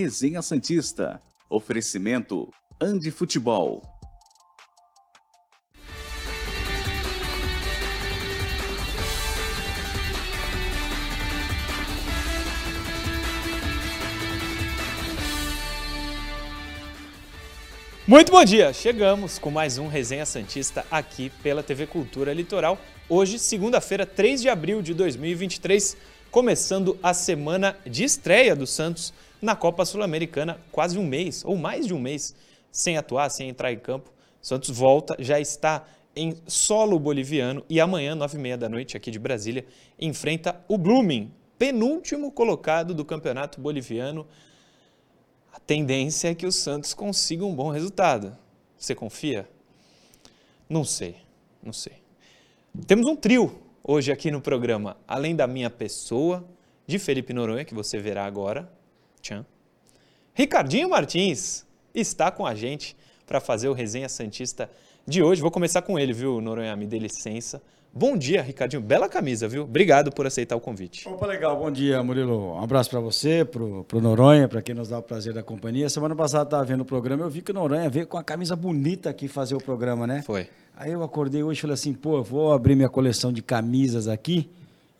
Resenha Santista. Oferecimento Andi Futebol. Muito bom dia! Chegamos com mais um Resenha Santista aqui pela TV Cultura Litoral. Hoje, segunda-feira, 3 de abril de 2023, começando a semana de estreia do Santos na Copa Sul-Americana, quase um mês, ou mais de um mês, sem atuar, sem entrar em campo. Santos volta, já está em solo boliviano e amanhã, nove e meia da noite, aqui de Brasília, enfrenta o Blooming, penúltimo colocado do Campeonato Boliviano a tendência é que o Santos consiga um bom resultado. Você confia? Não sei, não sei. Temos um trio hoje aqui no programa, além da minha pessoa, de Felipe Noronha, que você verá agora. Tchan. Ricardinho Martins está com a gente para fazer o Resenha Santista de hoje. Vou começar com ele, viu, Noronha? Me dê licença. Bom dia, Ricardinho. Bela camisa, viu? Obrigado por aceitar o convite. Opa, legal. Bom dia, Murilo. Um abraço para você, pro, pro Noronha, para quem nos dá o prazer da companhia. Semana passada estava vendo o programa, eu vi que o Noronha veio com a camisa bonita aqui fazer o programa, né? Foi. Aí eu acordei hoje e falei assim, pô, vou abrir minha coleção de camisas aqui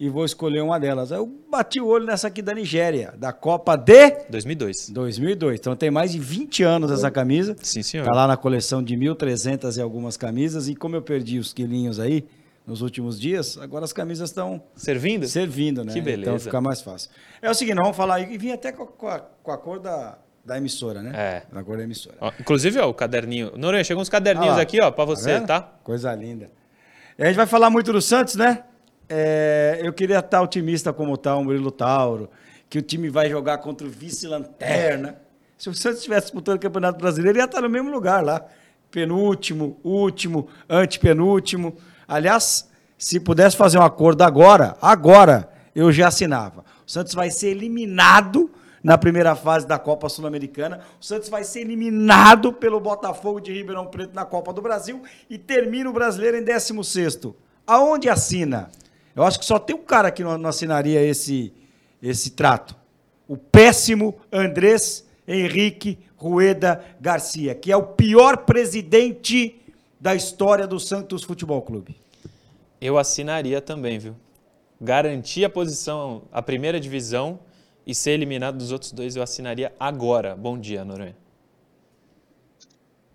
e vou escolher uma delas. Aí eu bati o olho nessa aqui da Nigéria, da Copa de 2002. 2002. Então tem mais de 20 anos essa camisa. Sim, senhor. Tá lá na coleção de 1.300 e algumas camisas e como eu perdi os quilinhos aí, nos últimos dias, agora as camisas estão Servindo? servindo, né? Que beleza. Então fica mais fácil. É o seguinte, nós vamos falar e vim até com a, com a- cor da, da emissora, né? É. Da cor da emissora. Ó, inclusive, ó, o caderninho. Noronha, chegou uns caderninhos Ah aqui, ó, para você, vendo? tá? Coisa linda. E a gente vai falar muito do Santos, né? É, eu queria estar otimista como está o Murilo Tauro, que o time vai jogar contra o vice-lanterna. Se o Santos estivesse disputando o Campeonato Brasileiro, ele ia estar no mesmo lugar lá. Penúltimo, último, antepenúltimo. Aliás, se pudesse fazer um acordo agora, agora, eu já assinava. O Santos vai ser eliminado na primeira fase da Copa Sul-Americana. O Santos vai ser eliminado pelo Botafogo de Ribeirão Preto na Copa do Brasil e termina o brasileiro em 16º. Aonde assina? Eu acho que só tem um cara que não, não assinaria esse, esse trato. O péssimo Andrés Henrique Rueda Garcia, que é o pior presidente da história do Santos Futebol Clube. Eu assinaria também, viu? Garantir a posição, a primeira divisão e ser eliminado dos outros dois, eu assinaria agora. Bom dia, Noronha.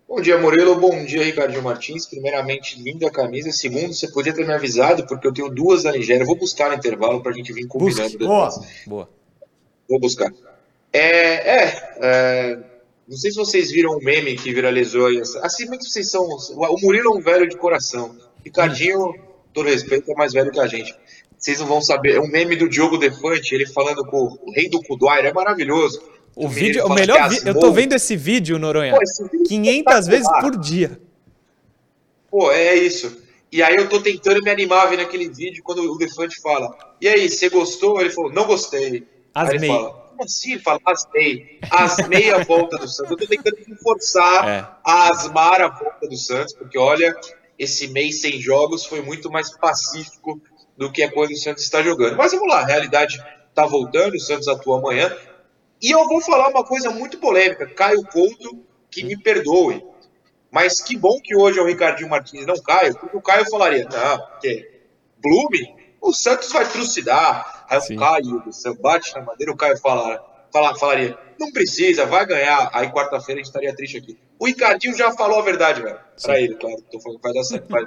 Bom dia, Murilo. Bom dia, Ricardinho Martins. Primeiramente, linda camisa. Segundo, você podia ter me avisado, porque eu tenho duas da Nigéria. Eu vou buscar no intervalo para a gente vir combinando Busque. depois. Boa. Boa. Vou buscar. É, é, é, não sei se vocês viram o meme que viralizou aí. Assim, que vocês são? O Murilo é um velho de coração. Ricardinho, todo respeito, é mais velho que a gente. Vocês não vão saber. É um meme do Diogo Defante, ele falando com o rei do Kuduaira. É maravilhoso. O vídeo, o melhor que vi- eu tô vendo esse vídeo, Noronha, Pô, vídeo é 500 vezes espetacular. por dia. Pô, é isso. E aí eu tô tentando me animar vendo aquele vídeo quando o Defante fala. E aí, você gostou? Ele falou, não gostei. Aí ele Asmei. fala, como assim? Ele fala, asmei. Asmei a volta do Santos. Eu tô tentando me forçar É. a asmar a volta do Santos, porque olha, esse mês sem jogos foi muito mais pacífico do que a coisa que o Santos está jogando. Mas vamos lá, a realidade tá voltando, o Santos atua amanhã. E eu vou falar uma coisa muito polêmica. Caio Couto, que me perdoe. Mas que bom que hoje é o Ricardinho Martins não Caio, porque o Caio falaria, não, porque Blume, o Santos vai trucidar. Aí Sim. o Caio, você bate na madeira, o Caio fala, fala, falaria, não precisa, vai ganhar. Aí quarta-feira a gente estaria triste aqui. O Ricardinho já falou a verdade, velho. Pra ele, claro. Tô falando que vai dar certo, vai,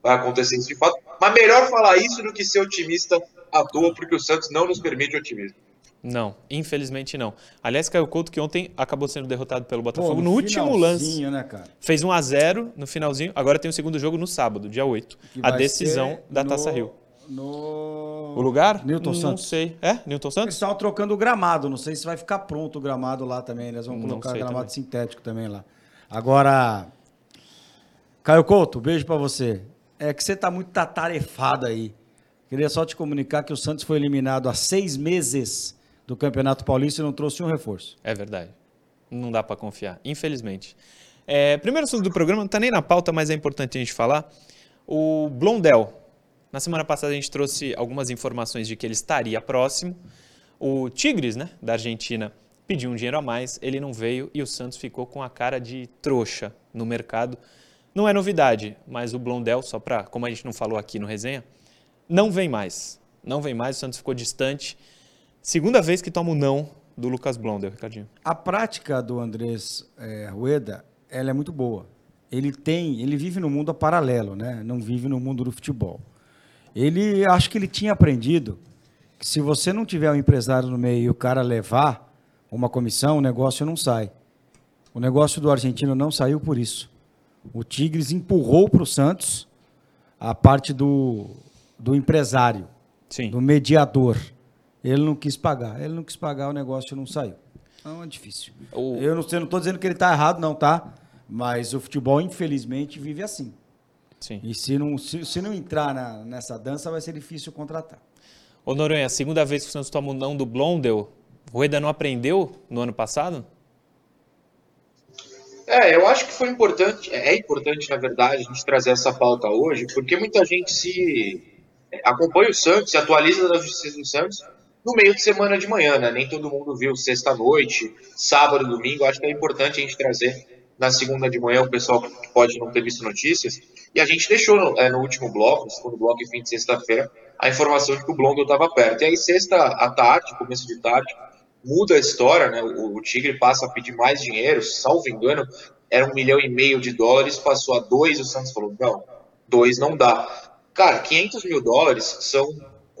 vai acontecer isso de fato. Mas melhor falar isso do que ser otimista à toa, porque o Santos não nos permite otimismo. Não, infelizmente não. Aliás, Caio Couto, que ontem acabou sendo derrotado pelo Pô, Botafogo no, último lance. Né? Fez 1 a 0 no finalzinho. Agora tem o segundo jogo no sábado, dia 8. Que A decisão da no- Taça Rio. No... O lugar? Newton não Santos. sei. É? Newton Eles Santos? estavam trocando o gramado, não sei se vai ficar pronto o gramado lá também. Eles vão Não colocar gramado também. sintético também lá. Agora, Caio Couto, beijo pra você. É que você tá muito tatarefado aí. Queria só te comunicar que o Santos foi eliminado há seis meses do Campeonato Paulista e não trouxe um reforço. É verdade. Não dá para confiar, infelizmente. É, primeiro assunto do programa, não está nem na pauta, mas é importante a gente falar. O Blondel. Na semana passada a gente trouxe algumas informações de que ele estaria próximo. O Tigres, né, da Argentina, pediu um dinheiro a mais, ele não veio e o Santos ficou com a cara de trouxa no mercado. Não é novidade, mas o Blondel, só para, como a gente não falou aqui no resenha, não vem mais. Não vem mais, o Santos ficou distante. Segunda vez que toma o não do Lucas Blondel, Ricardinho. A prática do Andrés é, Rueda, ela é muito boa. Ele tem, ele vive no mundo paralelo, né? Não vive no mundo do futebol. Ele, acho que ele tinha aprendido que se você não tiver um empresário no meio e o cara levar uma comissão, o negócio não sai. O negócio do argentino não saiu por isso. O Tigres empurrou para o Santos a parte do, do empresário, Sim. do mediador. Ele não quis pagar. Ele não quis pagar, o negócio não saiu. Então é difícil. O- Eu não estou dizendo que ele está errado, não, tá? Mas o futebol, infelizmente, vive assim. Sim. E se não, se, se não entrar na- nessa dança, vai ser difícil contratar. Ô Noronha, a segunda vez que o Santos toma o não do Blondel, o Rueda não aprendeu no ano passado? É, eu acho que foi importante, é importante, na verdade, a gente trazer essa pauta hoje, porque muita gente se é, acompanha o Santos, se atualiza da justiça do Santos no meio de semana de manhã, né? Nem todo mundo viu sexta-noite, sábado, domingo. Acho que é importante a gente trazer na segunda de manhã o pessoal que pode não ter visto notícias. E a gente deixou no, é, no último bloco, no segundo bloco fim de sexta-feira, a informação de que o Blondel estava perto. E aí, sexta à tarde, começo de tarde, muda a história, né? O, o Tigre passa a pedir mais dinheiro, salvo engano, era um milhão e meio de dólares, passou a dois, o Santos falou, não, dois não dá. Cara, 500 mil dólares são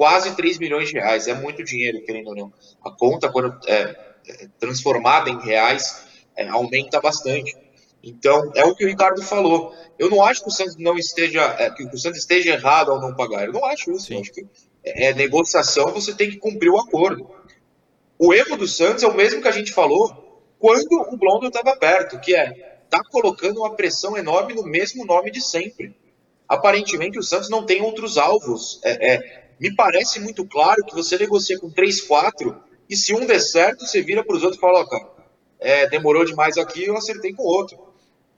quase 3 milhões de reais, é muito dinheiro, querendo ou não. A conta, quando é, é transformada em reais, é, aumenta bastante. Então, é o que o Ricardo falou. Eu não acho que o Santos não esteja, é, que o Santos esteja errado ao não pagar. Eu não acho isso. Sim. Acho que é negociação, você tem que cumprir o acordo. O erro do Santos é o mesmo que a gente falou quando o Blondel estava perto, que é tá colocando uma pressão enorme no mesmo nome de sempre. Aparentemente o Santos não tem outros alvos. É, é, me parece muito claro que você negocia com 3, 4 e se um der certo, você vira para os outros e fala, ó, cara, é, demorou demais aqui, eu acertei com outro.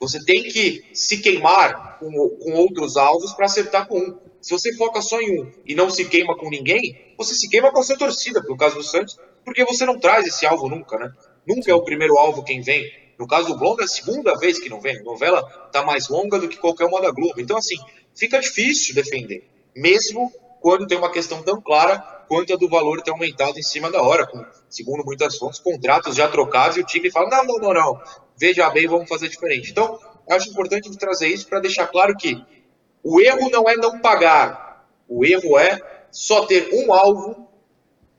Você tem que se queimar com, com outros alvos para acertar com um. Se você foca só em um e não se queima com ninguém, você se queima com a sua torcida, no caso do Santos, porque você não traz esse alvo nunca, né? Nunca é o primeiro alvo quem vem. No caso do Blonde, é a segunda vez que não vem. A novela tá mais longa do que qualquer uma da Globo. Então, assim, fica difícil defender. Mesmo quando tem uma questão tão clara quanto a do valor ter aumentado em cima da hora. Com, segundo muitas fontes, contratos já trocados e o Tigre fala, não, não, não, não. Veja bem, vamos fazer diferente. Então, acho importante trazer isso para deixar claro que o erro não é não pagar. O erro é só ter um alvo,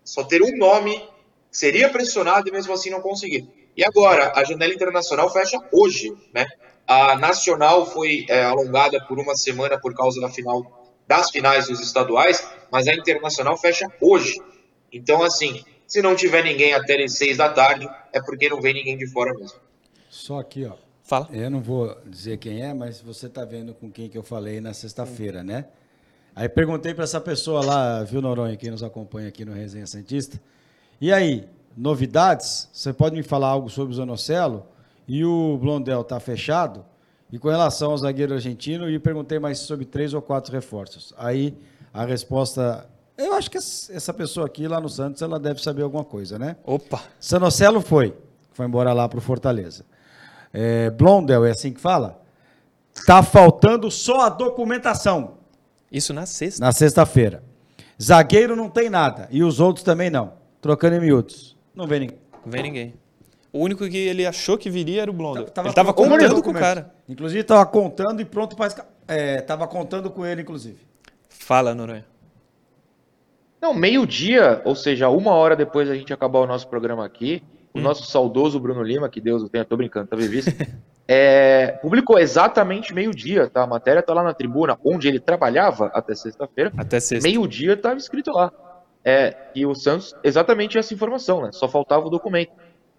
só ter um nome, seria pressionado e mesmo assim não conseguir. E agora, a janela internacional fecha hoje, né? A nacional foi é, alongada por uma semana por causa da final das finais dos estaduais, mas a internacional fecha hoje. Então, assim, se não tiver ninguém até as seis da tarde, é porque não vem ninguém de fora mesmo. Só aqui, ó. Fala. Eu não vou dizer quem é, mas você tá vendo com quem que eu falei na sexta-feira, né? Aí perguntei para essa pessoa lá, viu, Noronha, que nos acompanha aqui no Resenha Santista. E aí, novidades? Você pode me falar algo sobre o Zanocelo? E o Blondel tá fechado? E com relação ao zagueiro argentino, e perguntei mais sobre três ou quatro reforços. Aí a resposta. Eu acho que essa pessoa aqui lá no Santos ela deve saber alguma coisa, né? Opa, Sanocelo foi. Foi embora lá para o Fortaleza. É, Blondel, é assim que fala? Tá faltando só a documentação isso na sexta. na sexta-feira. Zagueiro não tem nada. E os outros também não. Trocando em miúdos. Não vem ninguém. Não vem ninguém. O único que ele achou que viria era o Blondel. Tava- ele tava procurando contando com o cara. Inclusive, estava contando e pronto para. É, tava contando com ele, inclusive. Fala, Noronha. Não, meio-dia, ou seja, uma hora depois da gente acabar o nosso programa aqui, o nosso saudoso Bruno Lima, que Deus o tenha, tô brincando, tá vivíssimo, é, publicou exatamente meio-dia, tá? A matéria tá lá na tribuna, onde ele trabalhava até sexta-feira. Até sexta. Meio-dia estava escrito lá. É, e o Santos, exatamente essa informação, né? Só faltava o documento.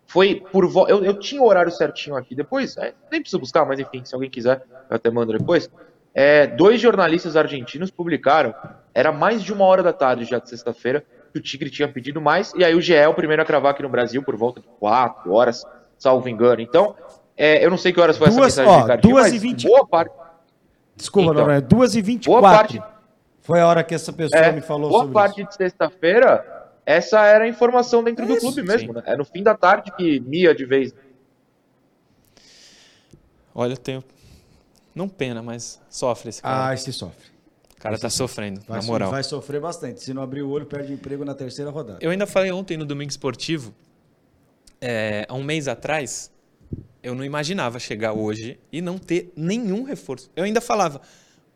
Foi por vo... eu, eu tinha o horário certinho aqui. Depois, é, nem preciso buscar, mas enfim, se alguém quiser, eu até mando depois. É, dois jornalistas argentinos publicaram, era mais de uma hora da tarde já de sexta-feira, que o Tigre tinha pedido mais, e aí o GE é o primeiro a cravar aqui no Brasil por volta de quatro horas, salvo engano. Então, é, eu não sei que horas foi Duas- essa mensagem ó, de Ricardinho, duas e vinte- boa parte, Desculpa, Então, Noronha. 2 e 24 boa parte Foi a hora que essa pessoa É, me falou boa sobre parte isso. de sexta-feira, essa era a informação dentro É do isso, clube mesmo, sim. né? É no fim da tarde que mia de vez. Olha, eu tenho. Não pena, mas sofre esse cara. Ah, esse sofre. o cara tá sofrendo, Vai, na moral. vai sofrer bastante. Se não abrir o olho, perde emprego na terceira rodada. Eu ainda falei ontem no Domingo Esportivo, é, há um mês atrás, eu não imaginava chegar hoje e não ter nenhum reforço. Eu ainda falava,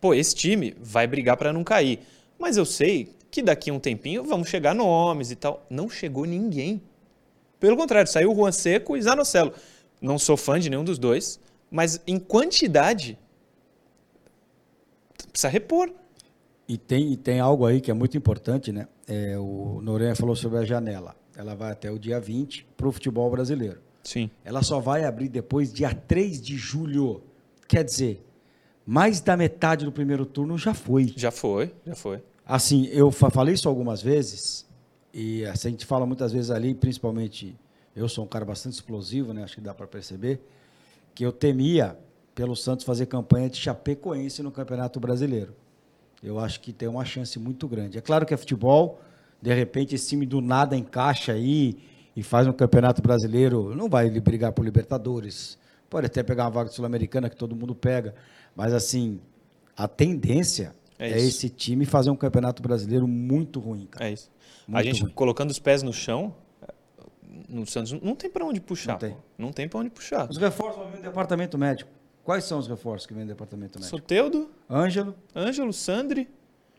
pô, esse time vai brigar para não cair. Mas eu sei que daqui a um tempinho vamos chegar nomes e tal. Não chegou ninguém. Pelo contrário, saiu o Juan Seco e Zanocelo. Não sou fã de nenhum dos dois, mas em quantidade precisa repor. E tem, e tem algo aí que é muito importante, né? É, o Noronha falou sobre a janela. Ela vai até o dia 20 para o futebol brasileiro. Sim. Ela só vai abrir depois, dia 3 de julho. Quer dizer, mais da metade do primeiro turno já foi. Já foi, já foi. Assim, eu fa- falei isso algumas vezes, e assim, a gente fala muitas vezes ali, principalmente, eu sou um cara bastante explosivo, né? Acho que dá para perceber, que eu temia pelo Santos fazer campanha de Chapecoense no Campeonato Brasileiro. Eu acho que tem uma chance muito grande. É claro que é futebol, de repente esse time do nada encaixa aí e faz um Campeonato Brasileiro, não vai brigar por Libertadores, pode até pegar uma vaga sul-americana que todo mundo pega, mas assim, a tendência É é, esse time fazer um Campeonato Brasileiro muito ruim, cara. É isso. a Muito gente ruim. colocando os pés no chão, no Santos não tem para onde puxar. Não tem. pô. Não tem para onde puxar. Os reforços vão vir no departamento médico. Quais são os reforços que vêm no departamento médico? Soteudo, Ângelo, Ângelo, Sandri,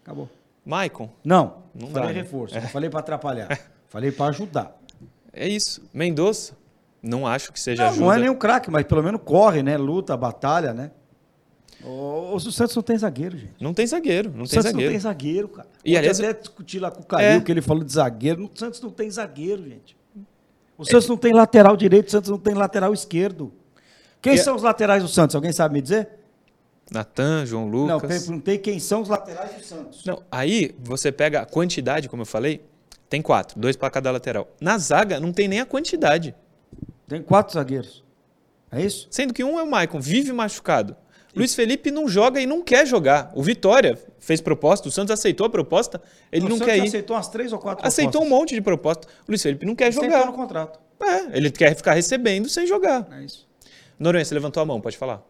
acabou. Maicon. Não, Não falei dá, né? reforço, não falei para atrapalhar, falei para ajudar. É isso. Mendonça, não acho que seja Não, ajuda. não é nenhum craque, mas pelo menos corre, né? Luta, batalha, né? O, o Santos não tem zagueiro, gente. Não tem zagueiro, não O tem Santos zagueiro. não tem zagueiro, cara. E, aliás, até discutir lá com o Calil, É. que ele falou de zagueiro. O Santos não tem zagueiro, gente. O Santos não tem lateral direito, o Santos não tem lateral esquerdo. Quem E- são os laterais do Santos? Alguém sabe me dizer? Natan, João Não, Lucas. perguntei quem são os laterais do Santos. Não, aí você pega a quantidade, como eu falei, tem quatro, dois para cada lateral. Na zaga não tem nem a quantidade. Tem quatro zagueiros. É isso? Sendo que um é o Maicon, vive machucado. Luiz Felipe não joga e não quer jogar. O Vitória fez proposta, o Santos aceitou a proposta, ele O não Santos quer ir. aceitou umas três ou quatro Aceitou um propostas. monte de proposta. O Luiz Felipe não quer jogar. no contrato. É, ele quer ficar recebendo sem jogar. É isso. Noronha, você levantou a mão, pode falar.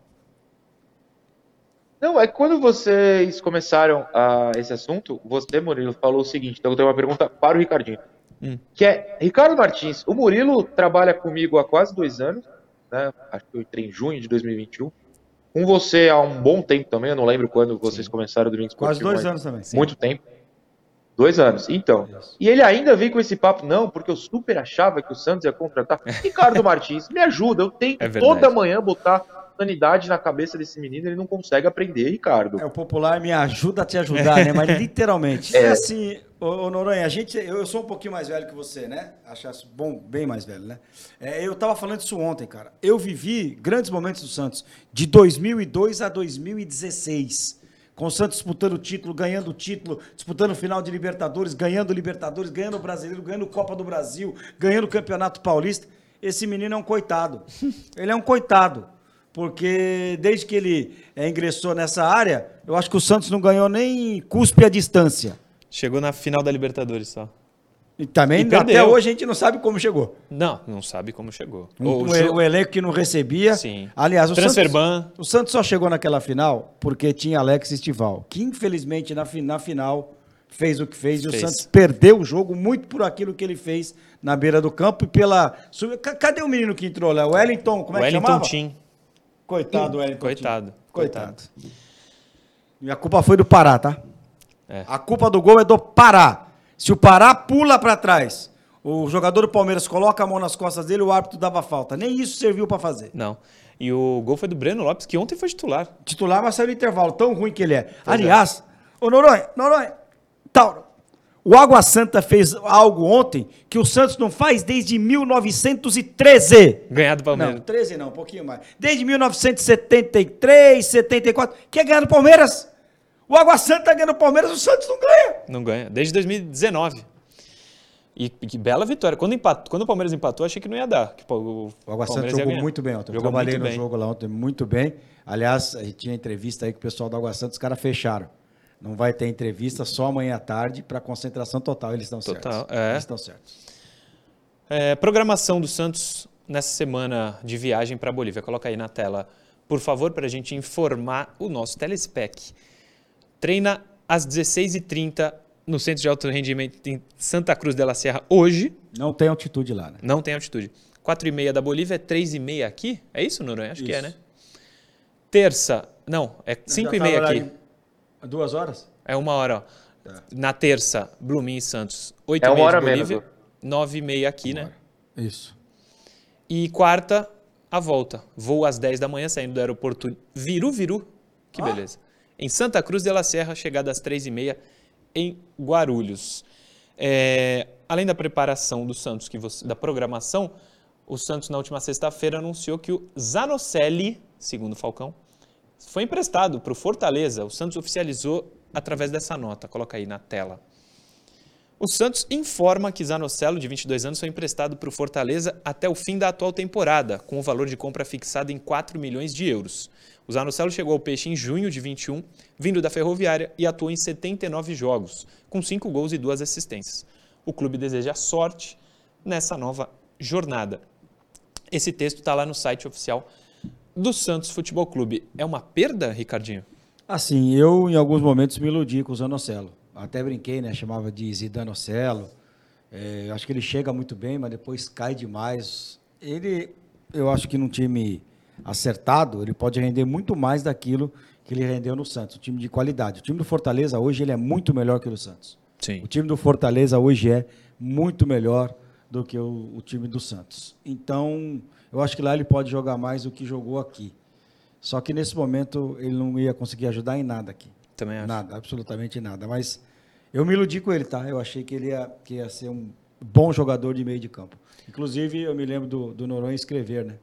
Não, é que quando vocês começaram a, esse assunto, você, Murilo, falou o seguinte, então eu tenho uma pergunta para o Ricardinho. Hum. Que é, Ricardo Martins, o Murilo trabalha comigo há quase dois anos, né? Acho que eu entrei em junho de 2021. Com você há um bom tempo também, eu não lembro quando vocês começaram o Domingo Quase Esportivo, dois mas anos também. Muito tempo. Dois anos. Então. E ele ainda vem com esse papo, não, porque eu super achava que o Santos ia contratar. Ricardo Martins, me ajuda. Eu tento É toda manhã botar sanidade na cabeça desse menino, ele não consegue aprender, Ricardo. É, o popular me ajuda a te ajudar, né? Mas literalmente. É, assim, ô, ô Noronha, a gente, eu, eu sou um pouquinho mais velho que você, né? Achasse bom, bem mais velho, né? É, eu tava falando isso ontem, cara. Eu vivi grandes momentos do Santos, de 2002 a 2016. Com o Santos disputando o título, ganhando o título, disputando o final de Libertadores, ganhando o Libertadores, ganhando o Brasileiro, ganhando Copa do Brasil, ganhando o Campeonato Paulista. Esse menino é um coitado. Ele é um coitado. Porque desde que ele é, ingressou nessa área, eu acho que o Santos não ganhou nem cuspe à distância. Chegou na final da Libertadores só. E também, E até hoje, a gente não sabe como chegou. Não, não sabe como chegou. Um- O o, o elenco que não recebia. Sim. Aliás, o Santos, o Santos só chegou naquela final porque tinha Alex Estival, que infelizmente na, na final fez o que fez, e Fez. o Santos perdeu o jogo muito por aquilo que ele fez na beira do campo e pela. Cadê o menino que entrou lá? O Wellington, como é que Wellington chamava? Tim. Coitado, do Wellington. Coitado. Coitado. E a culpa foi do Pará, tá? É. A culpa do gol é do Pará. Se o Pará pula pra trás, o jogador do Palmeiras coloca a mão nas costas dele, o árbitro dava falta. Nem isso serviu pra fazer. Não. E o gol foi do Breno Lopes, que ontem foi titular. Titular, mas saiu no intervalo, tão ruim que ele é. Aliás, ô Noronha, Noronha, Tauro, o Água Santa fez algo ontem que o Santos não faz desde 1913. Ganhar do Não, Palmeiras. 13 não, um pouquinho mais. Desde 1973, 74. Quer ganhar no Palmeiras? O Água Santa ganha no Palmeiras, o Santos não ganha. Não ganha. Desde 2019. E, que bela vitória. Quando, empatou, quando o Palmeiras empatou, achei que não ia dar. Que, o O Água Santa jogou muito bem ontem. Eu Jogou trabalhei muito no bem. jogo lá ontem muito bem. Aliás, a gente tinha entrevista aí com o pessoal do Água Santa, os caras fecharam. Não vai ter entrevista só amanhã à tarde para concentração total. Eles estão Total, certos. é. Eles estão certos. É, programação do Santos nessa semana de viagem para a Bolívia. Coloca aí na tela, por favor, para a gente informar o nosso telespec. Treina às 16h30 no Centro de Alto Rendimento em Santa Cruz de la Sierra hoje. Não tem altitude lá, né? Não tem altitude. 4h30 da Bolívia, é 3h30 aqui? É isso, Noronha? Acho que é, Isso. né? Terça, não, é 5h30 aqui. Duas horas? É uma hora, ó. Na terça, Blumin e Santos, 8h30 É uma hora de menos, Bolívia, 9h30 aqui, né? Isso. E quarta, a volta. Voo às 10 da manhã, saindo do aeroporto Viru Viru. Que beleza. Em Santa Cruz de la Serra, chegada às 3h30 em Guarulhos. É, além da preparação do Santos, que você- da programação, o Santos na última sexta-feira anunciou que o Zanocelli, segundo o Falcão, foi emprestado para o Fortaleza. O Santos oficializou através dessa nota. Coloca aí na tela. O Santos informa que Zanocelo, de 22 anos, foi emprestado para o Fortaleza até o fim da atual temporada, com o valor de compra fixado em 4 milhões de euros. O Zanocelo chegou ao Peixe em junho de 21, vindo da Ferroviária, e atuou em 79 jogos, com 5 gols e 2 assistências. O clube deseja sorte nessa nova jornada. Esse texto está lá no site oficial do Santos Futebol Clube. É uma perda, Ricardinho? Assim, eu em alguns momentos me iludi com o Zanocelo. Até brinquei, né? Chamava de Zidanocelo. É, acho que ele chega muito bem, mas depois cai demais. Ele, eu acho que num time acertado, ele pode render muito mais daquilo que ele rendeu no Santos. Um time de qualidade. O time do Fortaleza hoje ele é muito melhor que o do Santos. Sim. O time do Fortaleza hoje é muito melhor do que o, o time do Santos. Então, eu acho que lá ele pode jogar mais do que jogou aqui. Só que nesse momento ele não ia conseguir ajudar em nada aqui. Também acho. Nada, absolutamente nada. Mas eu me iludi com ele, tá? Eu achei que ele ia, que ia ser um bom jogador de meio de campo. Inclusive, eu me lembro do, do Noronha escrever, né?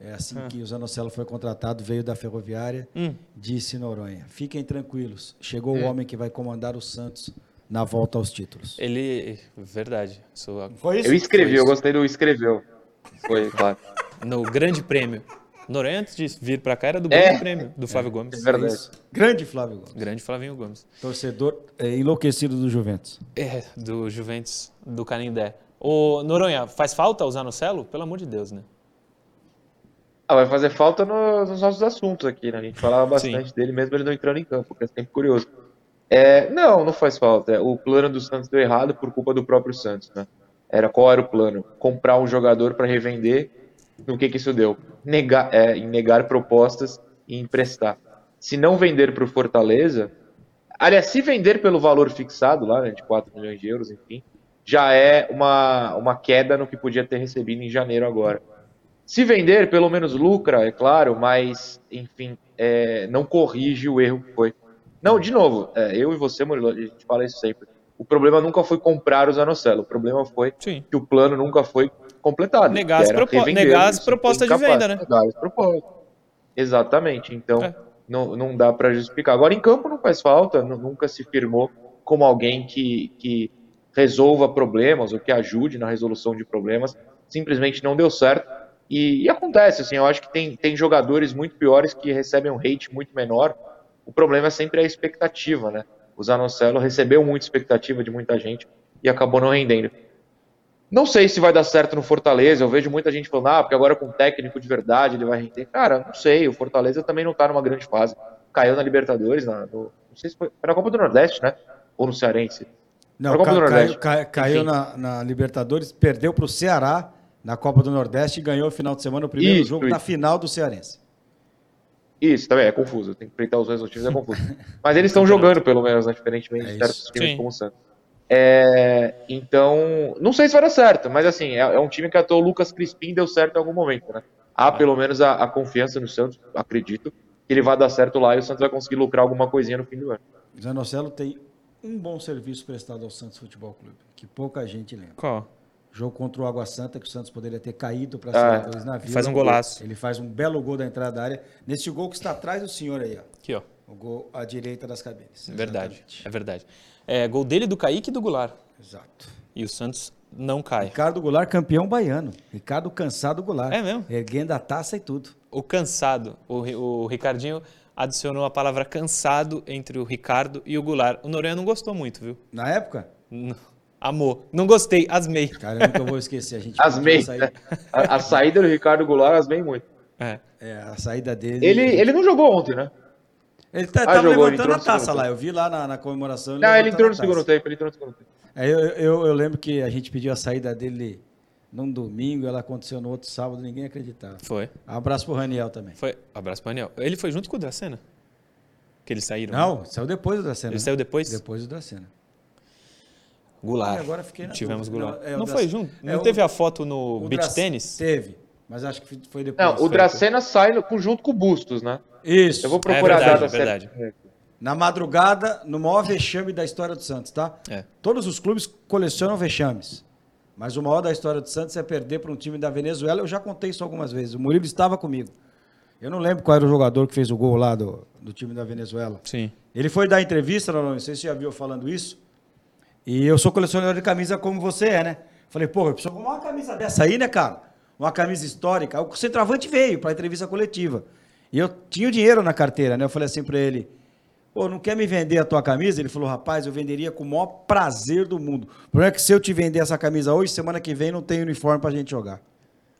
É assim que o Zanocelo foi contratado, veio da Ferroviária, Hum. disse Noronha: fiquem tranquilos, chegou o homem que vai comandar o Santos na volta aos títulos. Ele. Verdade. Sou Foi isso? Eu escrevi, Foi eu gostei do escreveu. Foi, claro. no Grande Prêmio. Noronha, antes de vir pra cá, era do É. Grande Prêmio, do Flávio Gomes. É verdade. Isso. Grande Flávio Gomes. Grande Flavinho Gomes. Torcedor é, enlouquecido do Juventus. É, do Juventus, do Canindé. Ô, Noronha, faz falta usar no Celo? Pelo amor de Deus, né? Ah, vai fazer falta no- nos nossos assuntos aqui, né? A gente falava bastante Sim. dele mesmo ele não entrando em campo, que é sempre curioso. É, não, não faz falta. O plano do Santos deu errado por culpa do próprio Santos, né? Era qual era o plano? Comprar um jogador para revender. No que que isso deu? Negar, é, em negar propostas e emprestar. Se não vender para o Fortaleza, aliás, se vender pelo valor fixado lá, né, de 4 milhões de euros, enfim, já é uma, uma queda no que podia ter recebido em janeiro agora. Se vender, pelo menos lucra, é claro, mas, enfim, é, não corrige o erro que foi. Não, de novo, é, eu e você, Murilo, a gente fala isso sempre. O problema nunca foi comprar o Zanocelo, o problema foi Sim. que o plano nunca foi completado. Negar as propo- negar as isso, propostas de venda, né? Negar as propostas. Exatamente, então É. não, não dá para justificar. Agora, em campo não faz falta, nu- nunca se firmou como alguém que, que resolva problemas ou que ajude na resolução de problemas, simplesmente não deu certo. E, e acontece, assim, eu acho que tem, tem jogadores muito piores que recebem um hate muito menor. O problema é sempre a expectativa, né? O Zanocelo recebeu muita expectativa de muita gente e acabou não rendendo. Não sei se vai dar certo no Fortaleza. Eu vejo muita gente falando, ah, porque agora com técnico de verdade ele vai render. Cara, não sei. O Fortaleza também não tá numa grande fase. Caiu na Libertadores, na, no, não sei se foi, foi na Copa do Nordeste, né? Ou no Cearense. Não, Pra Copa ca- do Nordeste. caiu, cai- caiu na, na Libertadores, perdeu para o Ceará na Copa do Nordeste e ganhou no final de semana o primeiro Isso, jogo isso. da final do Cearense. Isso, também é confuso. Tem que enfrentar os dois outros times, é confuso. Mas eles estão jogando, pelo menos, né? Diferentemente É de certos times Sim. como o Santos. É, então, não sei se vai dar certo, mas assim, é, é um time que até o Lucas Crispim deu certo em algum momento, né? Há pelo menos a, a confiança no Santos, acredito, que ele vai dar certo lá e o Santos vai conseguir lucrar alguma coisinha no fim do ano. O Zanocelo tem um bom serviço prestado ao Santos Futebol Clube, que pouca gente lembra. Qual? Jogo contra o Água Santa, que o Santos poderia ter caído para Ah, a dois na vida. faz um golaço. Ele faz um belo gol da entrada da área. Nesse gol que está atrás do senhor aí, ó. Aqui, ó. O gol à direita das cabines. Verdade. Exatamente. É verdade. É gol dele, do Kaique e do Goulart. Exato. E o Santos não cai. Ricardo Goulart, campeão baiano. Ricardo Cansado Goulart. É mesmo? Erguendo a taça e tudo. O cansado, o, o Ricardinho adicionou a palavra cansado entre o Ricardo e o Goulart. O Noronha não gostou muito, viu? Na época? N- Amor. Não gostei, asmei. Cara, eu nunca vou esquecer. A gente Asmei. pediu a saída- A, saída do Ricardo Goulart, asmei muito. É. É, a saída dele. Ele, ele não jogou ontem, né? Ele tá, Ah, tava jogou, ele levantando entrou a taça lá. Eu vi lá na, na comemoração. Não, ele entrou no segundo tempo, ele entrou no segundo tempo. É, eu, eu, eu lembro que a gente pediu a saída dele num domingo, ela aconteceu no outro sábado, ninguém acreditava. Foi. Abraço pro Raniel também. Foi. Abraço pro Daniel. Ele foi junto com o Dracena? Que eles saíram? né? Não, saiu depois do Dracena. Ele né? saiu depois? Depois do Dracena. Goulart. E agora fiquei na Tivemos dúvida. Goulart. Não, Não, é, o foi junto? é, Não o- teve a foto no O beach tênis? Teve, mas acho que foi depois. Não, o Foi Dracena sai junto com o Bustos, né? Isso. Eu vou procurar verdade, a data é verdade. Na madrugada, no maior vexame da história do Santos, tá? É. Todos os clubes colecionam vexames. Mas o maior da história do Santos é perder para um time da Venezuela. Eu já contei isso algumas vezes. O Murilo estava comigo. Eu não lembro qual era o jogador que fez o gol lá do, do time da Venezuela. Sim. Ele foi dar entrevista, não, não sei se você já viu falando isso. E eu sou colecionador de camisa como você é, né? Falei, pô, eu preciso arrumar uma camisa dessa aí, né, cara? Uma camisa histórica. O centroavante veio para entrevista coletiva. E eu tinha o dinheiro na carteira, né? Eu falei assim para ele, pô, não quer me vender a tua camisa? Ele falou, rapaz, eu venderia com o maior prazer do mundo. O problema é que se eu te vender essa camisa hoje, semana que vem não tem uniforme pra gente jogar.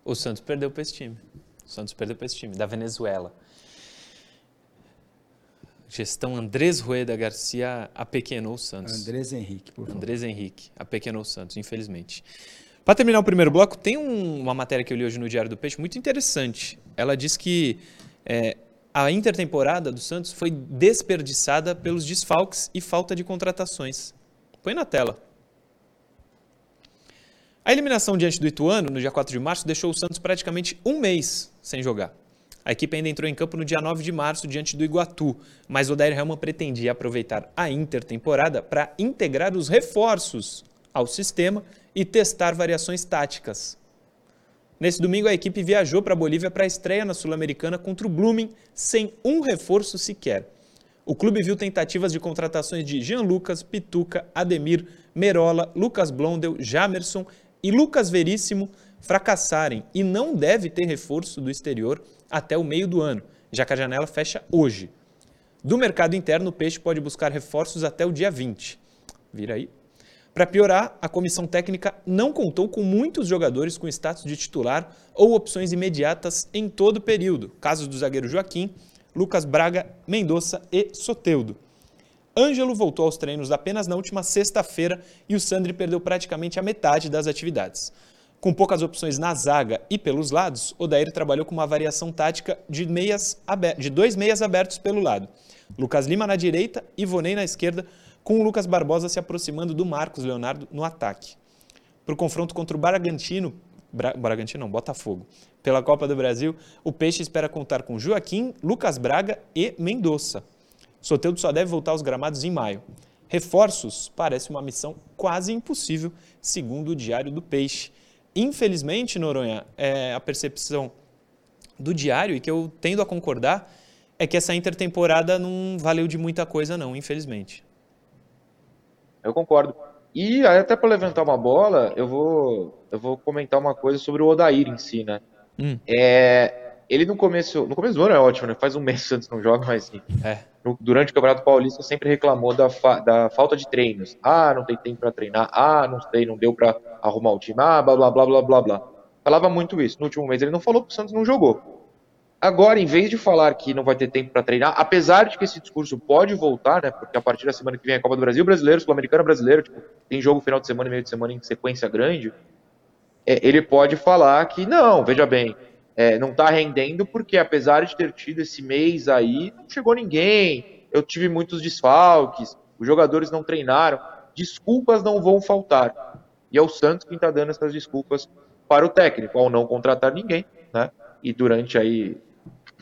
O Santos perdeu para esse time. O Santos perdeu para esse time, da Venezuela. Gestão Andrés Rueda Garcia apequenou o Santos. Andrés Henrique, por favor. Andrés Henrique apequenou o Santos, infelizmente. Para terminar o primeiro bloco, tem um- uma matéria que eu li hoje no Diário do Peixe muito interessante. Ela diz que é, a intertemporada do Santos foi desperdiçada pelos desfalques e falta de contratações. Põe na tela. A eliminação diante do Ituano, no dia 4 de março, deixou o Santos praticamente um mês sem jogar. A equipe ainda entrou em campo no dia 9 de março diante do Iguatu, mas Odair Helman pretendia aproveitar a intertemporada para integrar os reforços ao sistema e testar variações táticas. Nesse domingo, a equipe viajou para a Bolívia para a estreia na Sul-Americana contra o Blooming, sem um reforço sequer. O clube viu tentativas de contratações de Jean Lucas, Pituca, Ademir, Merola, Lucas Blondel, Jamerson e Lucas Veríssimo fracassarem e não deve ter reforço do exterior até o meio do ano, já que a janela fecha hoje. Do mercado interno, o Peixe pode buscar reforços até o dia 20. Vira aí. Para piorar, a comissão técnica não contou com muitos jogadores com status de titular ou opções imediatas em todo o período, casos do zagueiro Joaquim, Lucas Braga, Mendonça e Soteudo. Ângelo voltou aos treinos apenas na última sexta-feira e o Sandri perdeu praticamente a metade das atividades. Com poucas opções na zaga e pelos lados, Odair trabalhou com uma variação tática de, meias de dois meias abertos pelo lado. Lucas Lima na direita e Vonei na esquerda, com o Lucas Barbosa se aproximando do Marcos Leonardo no ataque. Para o confronto contra o Bragantino, Bra Bragantino não, Botafogo, pela Copa do Brasil, o Peixe espera contar com Joaquim, Lucas Braga e Mendonça. Soteudo só deve voltar aos gramados em maio. Reforços parece uma missão quase impossível, segundo o Diário do Peixe. Infelizmente, Noronha, é, a percepção do Diário, e que eu tendo a concordar, é que essa intertemporada não valeu de muita coisa não, infelizmente. Eu concordo. E aí, até para levantar uma bola, eu vou, eu vou comentar uma coisa sobre o Odair em si, né? Hum. É, ele no começo, no começo do ano é ótimo, né? Faz um mês Santos não joga, mas assim, É. no- durante o Campeonato Paulista sempre reclamou da, fa- da falta de treinos. Ah, não tem tempo para treinar. Ah, não sei, não deu para arrumar o time. Ah, blá blá blá blá blá blá. Falava muito isso. No último mês ele não falou porque o Santos não jogou. Agora, em vez de falar que não vai ter tempo para treinar, apesar de que esse discurso pode voltar, né? Porque a partir da semana que vem é a Copa do Brasil brasileiro, Sul-Americana brasileiro, tipo, tem jogo final de semana e meio de semana em sequência grande. é, ele pode falar que não, veja bem, é, não tá rendendo porque apesar de ter tido esse mês aí, não chegou ninguém. Eu tive muitos desfalques, os jogadores não treinaram. Desculpas não vão faltar. E é o Santos quem está dando essas desculpas para o técnico, ao não contratar ninguém, né? E durante aí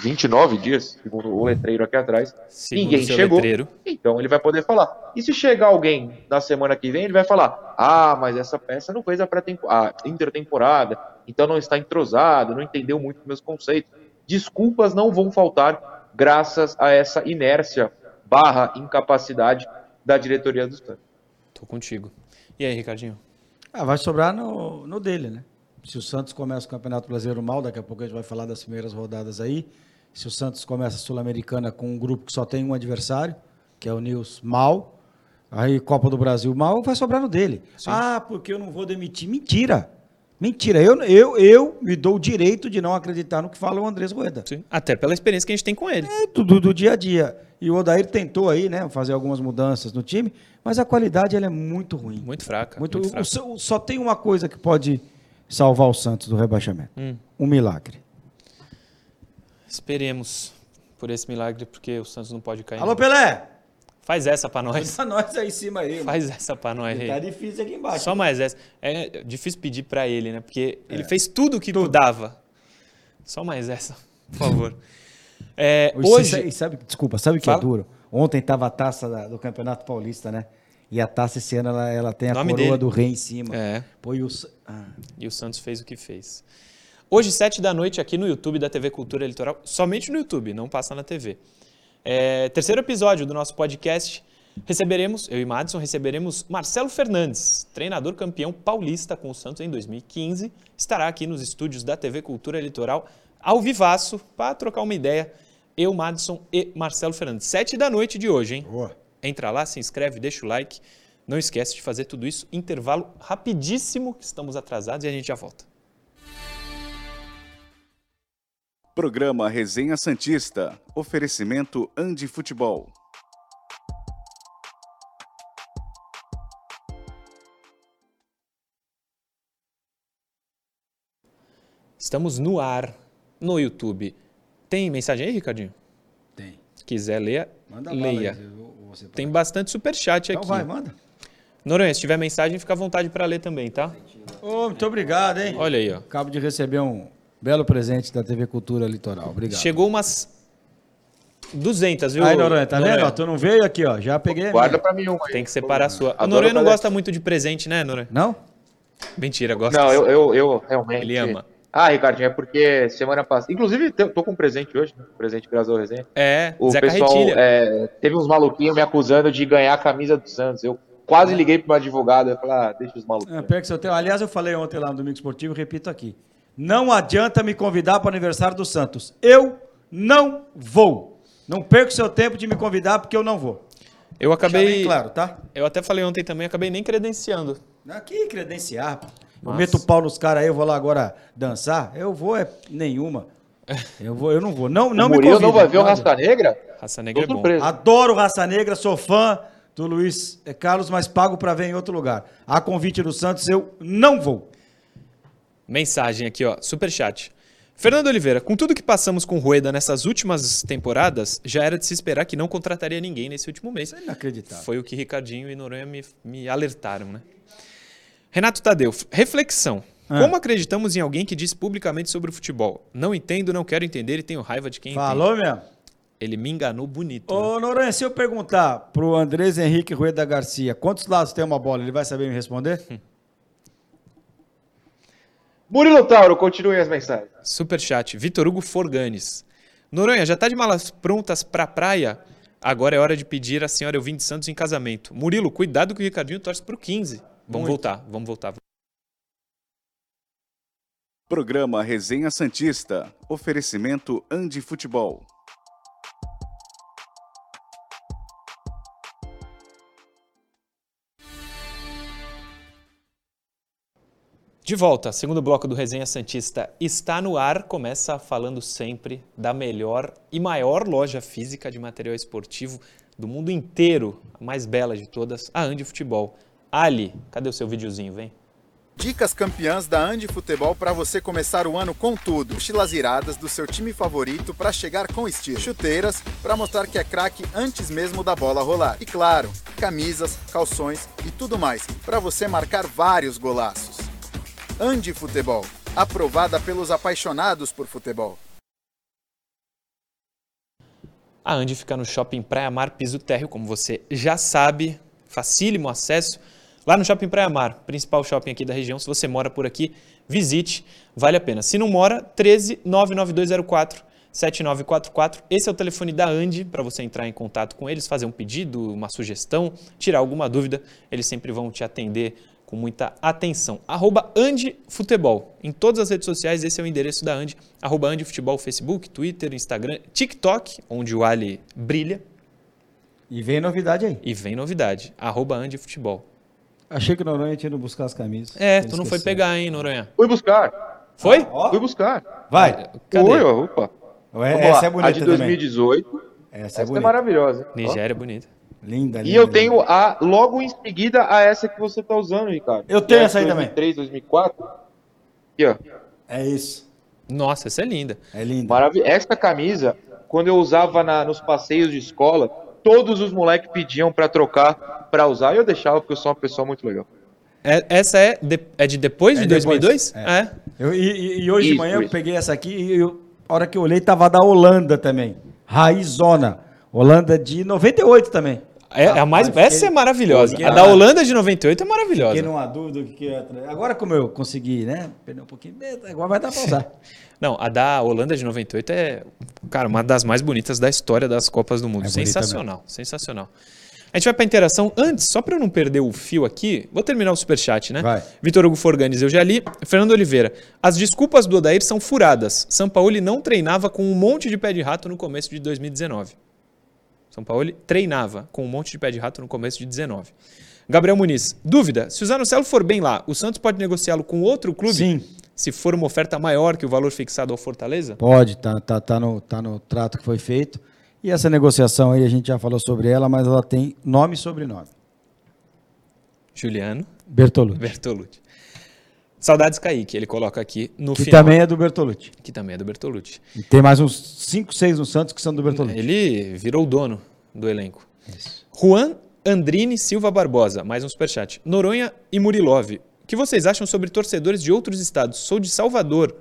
29 dias, segundo o letreiro aqui atrás, Segundo ninguém chegou. letreiro. Então ele vai poder falar. E se chegar alguém na semana que vem, ele vai falar: Ah, mas essa peça não fez a, a intertemporada, então não está entrosado, não entendeu muito os meus conceitos. Desculpas não vão faltar graças a essa inércia barra incapacidade da diretoria do Santos. Tô contigo. E aí, Ricardinho? Ah, vai sobrar no, no dele, né? Se o Santos começa o Campeonato Brasileiro mal, daqui a pouco a gente vai falar das primeiras rodadas aí. Se o Santos começa a Sul-Americana com um grupo que só tem um adversário, que é o Nils mal, aí Copa do Brasil mal, vai sobrar no dele. Ah, porque eu não vou demitir. Mentira! Mentira, eu, eu, eu me dou o direito de não acreditar no que fala o Andrés Rueda. Sim. Até pela experiência que a gente tem com ele. É tudo do dia a dia. E o Odair tentou aí, né, fazer algumas mudanças no time, mas a qualidade ela é muito ruim. Muito fraca. Muito, muito o- fraca. só- só tem uma coisa que pode salvar o Santos do rebaixamento. Hum. Um milagre. Esperemos por esse milagre, porque o Santos não pode cair. Alô. Pelé! Faz essa pra nós. Pra nós aí em cima aí. mano. Faz essa pra nós, Tá rei. difícil aqui embaixo. Só mais essa. É difícil pedir pra ele, né? Porque ele fez tudo o que dava. Só mais essa, por favor. É, Hoje, hoje, sabe, desculpa, sabe o que Fala. é duro? Ontem tava a taça da- do Campeonato Paulista, né? E a taça esse ano ela, ela tem a Nome coroa dele. do rei em cima. É. Pô, e o ah, E o Santos fez o que fez. Hoje, sete da noite, aqui no YouTube da TV Cultura Litoral, somente no YouTube, não passa na TV. É, terceiro episódio do nosso podcast. Receberemos, eu e Madison, receberemos Marcelo Fernandes, treinador campeão paulista com o Santos em 2015. Estará aqui nos estúdios da TV Cultura Litoral, ao vivaço, para trocar uma ideia. Eu, Madison e Marcelo Fernandes. Sete da noite de hoje, hein? boa. Entra lá, se inscreve, deixa o like. Não esquece de fazer tudo isso. Intervalo rapidíssimo, que estamos atrasados e a gente já volta. Programa Resenha Santista. Oferecimento Andi Futebol. Estamos no ar, no YouTube. Tem mensagem aí, Ricardinho? Tem. Se quiser ler, Manda leia. Tem bastante superchat Então aqui. vai, manda. Noronha, se tiver mensagem, fica à vontade para ler também, tá? Ô, muito obrigado, hein? Olha aí, ó. Acabo de receber um belo presente da TV Cultura Litoral. Obrigado. Chegou umas 200, viu? Aí, Noronha, tá Noronha? vendo? Ó, tu não veio aqui, ó. Já peguei a Guarda pra mim uma aí. Tem que separar a sua. O Adoro Noronha não gosta muito de presente, né, Noronha? Não? Mentira, gosta. Não, eu, eu, eu realmente. Ele ama. Ah, Ricardinho, é porque semana passada. Inclusive, tô com um presente hoje, né? Presente graças ao resenha. É, O Zeca pessoal é, teve uns maluquinhos me acusando de ganhar a camisa do Santos. Eu quase liguei pro meu advogado. Eu falei, ah, deixa os maluquinhos. É, pega seu tempo. Aliás, eu falei ontem lá no Domingo Esportivo e repito aqui. Não adianta me convidar para o aniversário do Santos. Eu não vou. Não perco seu tempo de me convidar porque eu não vou. Eu acabei. bem claro, tá? Eu até falei ontem também, acabei nem credenciando. Aqui, credenciar. pô. Eu meto o pau nos caras aí, eu vou lá agora dançar. Eu vou, é nenhuma. Eu vou, eu não vou. Não, não o me Murilo convida. não vai ver o Raça Negra? Raça Negra é Tô bom. surpreso. Adoro Raça Negra, sou fã do Luiz eh, Carlos, mas pago para ver em outro lugar. A convite do Santos, eu não vou. Mensagem aqui, ó, superchat. Fernando Oliveira, com tudo que passamos com Rueda nessas últimas temporadas, já era de se esperar que não contrataria ninguém nesse último mês. É inacreditável. Foi o que Ricardinho e Noronha me, me alertaram, né? Renato Tadeu, reflexão. Ah. Como acreditamos em alguém que diz publicamente sobre o futebol? Não entendo, não quero entender e tenho raiva de quem Falou mesmo? entende. Ele me enganou bonito. né? Ô, Noronha, se eu perguntar pro Andrés Henrique Rueda Garcia quantos lados tem uma bola, ele vai saber me responder? Murilo Tauro, continue as mensagens. Superchat, Vitor Hugo Forganes. Noronha, já tá de malas prontas pra praia? Agora é hora de pedir a senhora Elvin de Santos em casamento. Murilo, cuidado que o Ricardinho torce pro 15. Vamos Muito. voltar, vamos voltar. Programa Resenha Santista. Oferecimento Andi Futebol. De volta, segundo bloco do Resenha Santista está no ar. Começa falando sempre da melhor e maior loja física de material esportivo do mundo inteiro, a mais bela de todas, a Andi Futebol. Ali, cadê o seu videozinho, vem? Dicas campeãs da Andi Futebol para você começar o ano com tudo. Mochilas iradas do seu time favorito para chegar com estilo. Chuteiras para mostrar que é craque antes mesmo da bola rolar. E claro, camisas, calções e tudo mais para você marcar vários golaços. Andi Futebol, aprovada pelos apaixonados por futebol. A Andi fica no Shopping Praia Mar Piso Térreo, como você já sabe, facílimo acesso. Lá no Shopping Praia Mar, principal shopping aqui da região. Se você mora por aqui, visite, vale a pena. Se não mora, 13 99204 7944. Esse é o telefone da Andi para você entrar em contato com eles, fazer um pedido, uma sugestão, tirar alguma dúvida. Eles sempre vão te atender com muita atenção. Arroba Futebol. Em todas as redes sociais, esse é o endereço da Andi. Arroba Futebol, Facebook, Twitter, Instagram, TikTok, onde o Ali brilha. E vem novidade aí. E vem novidade. Arroba Futebol. Achei que o Noronha tinha ido buscar as camisas. É, tu não foi pegar, hein, Noronha? Fui buscar. Foi? Ó, Fui buscar. vai. Cadê? Fui, ó, opa. Ué, essa lá. é bonita a de também. 2018. Essa, Essa é é bonita. maravilhosa. ó. Nigéria, bonita. Linda, linda. E eu linda. tenho a logo em seguida a essa que você tá usando, Ricardo. Eu tenho é essa aí também. 2003, 2004. Aqui, ó. É isso. Nossa, essa é linda. É linda. Maravilha. Essa camisa, quando eu usava na- nos passeios de escola, todos os moleques pediam pra trocar pra usar e eu deixava porque eu sou uma pessoa muito legal. É- essa é de, é de depois É de depois, 2002? é. é. Eu- e, e- e hoje de Isso, manhã eu isso. peguei essa aqui e eu- a hora que eu olhei tava da Holanda também. Raizona. Holanda de 98 também. É, a mais, essa fiquei- é maravilhosa. A da Holanda de 98 é maravilhosa. Fiquei numa dúvida o que tra- Agora como eu consegui, né? Perder um pouquinho, agora vai dar pra usar. Não, a da Holanda de 98 é, cara, uma das mais bonitas da história das Copas do Mundo. É sensacional, sensacional. A gente vai pra interação. Antes, só pra eu não perder o fio aqui, vou terminar o superchat, né? Vai. Vitor Hugo Forganes, eu já li. Fernando Oliveira, as desculpas do Odair são furadas. São Paulo não treinava com um monte de pé de rato no começo de 2019. São Paulo treinava com um monte de pé de rato no começo de 19. Gabriel Muniz, dúvida: se o Zanocelo for bem lá, o Santos pode negociá-lo com outro clube? Sim. Se for uma oferta maior que o valor fixado ao Fortaleza? Pode, tá, tá, tá, no, tá no trato que foi feito. E essa negociação aí, a gente já falou sobre ela, mas ela tem nome e sobrenome. Juliano Bertolucci. Bertolucci. Saudades Kaique, ele coloca aqui no Que final. também é do Bertolucci. Que também é do Bertolucci. E tem mais uns 5, 6 no Santos que são do Bertolucci. Ele virou o dono do elenco. Juan Andrini Silva Barbosa, mais um superchat. Noronha e Murilov. O que vocês acham sobre torcedores de outros estados? Sou de Salvador.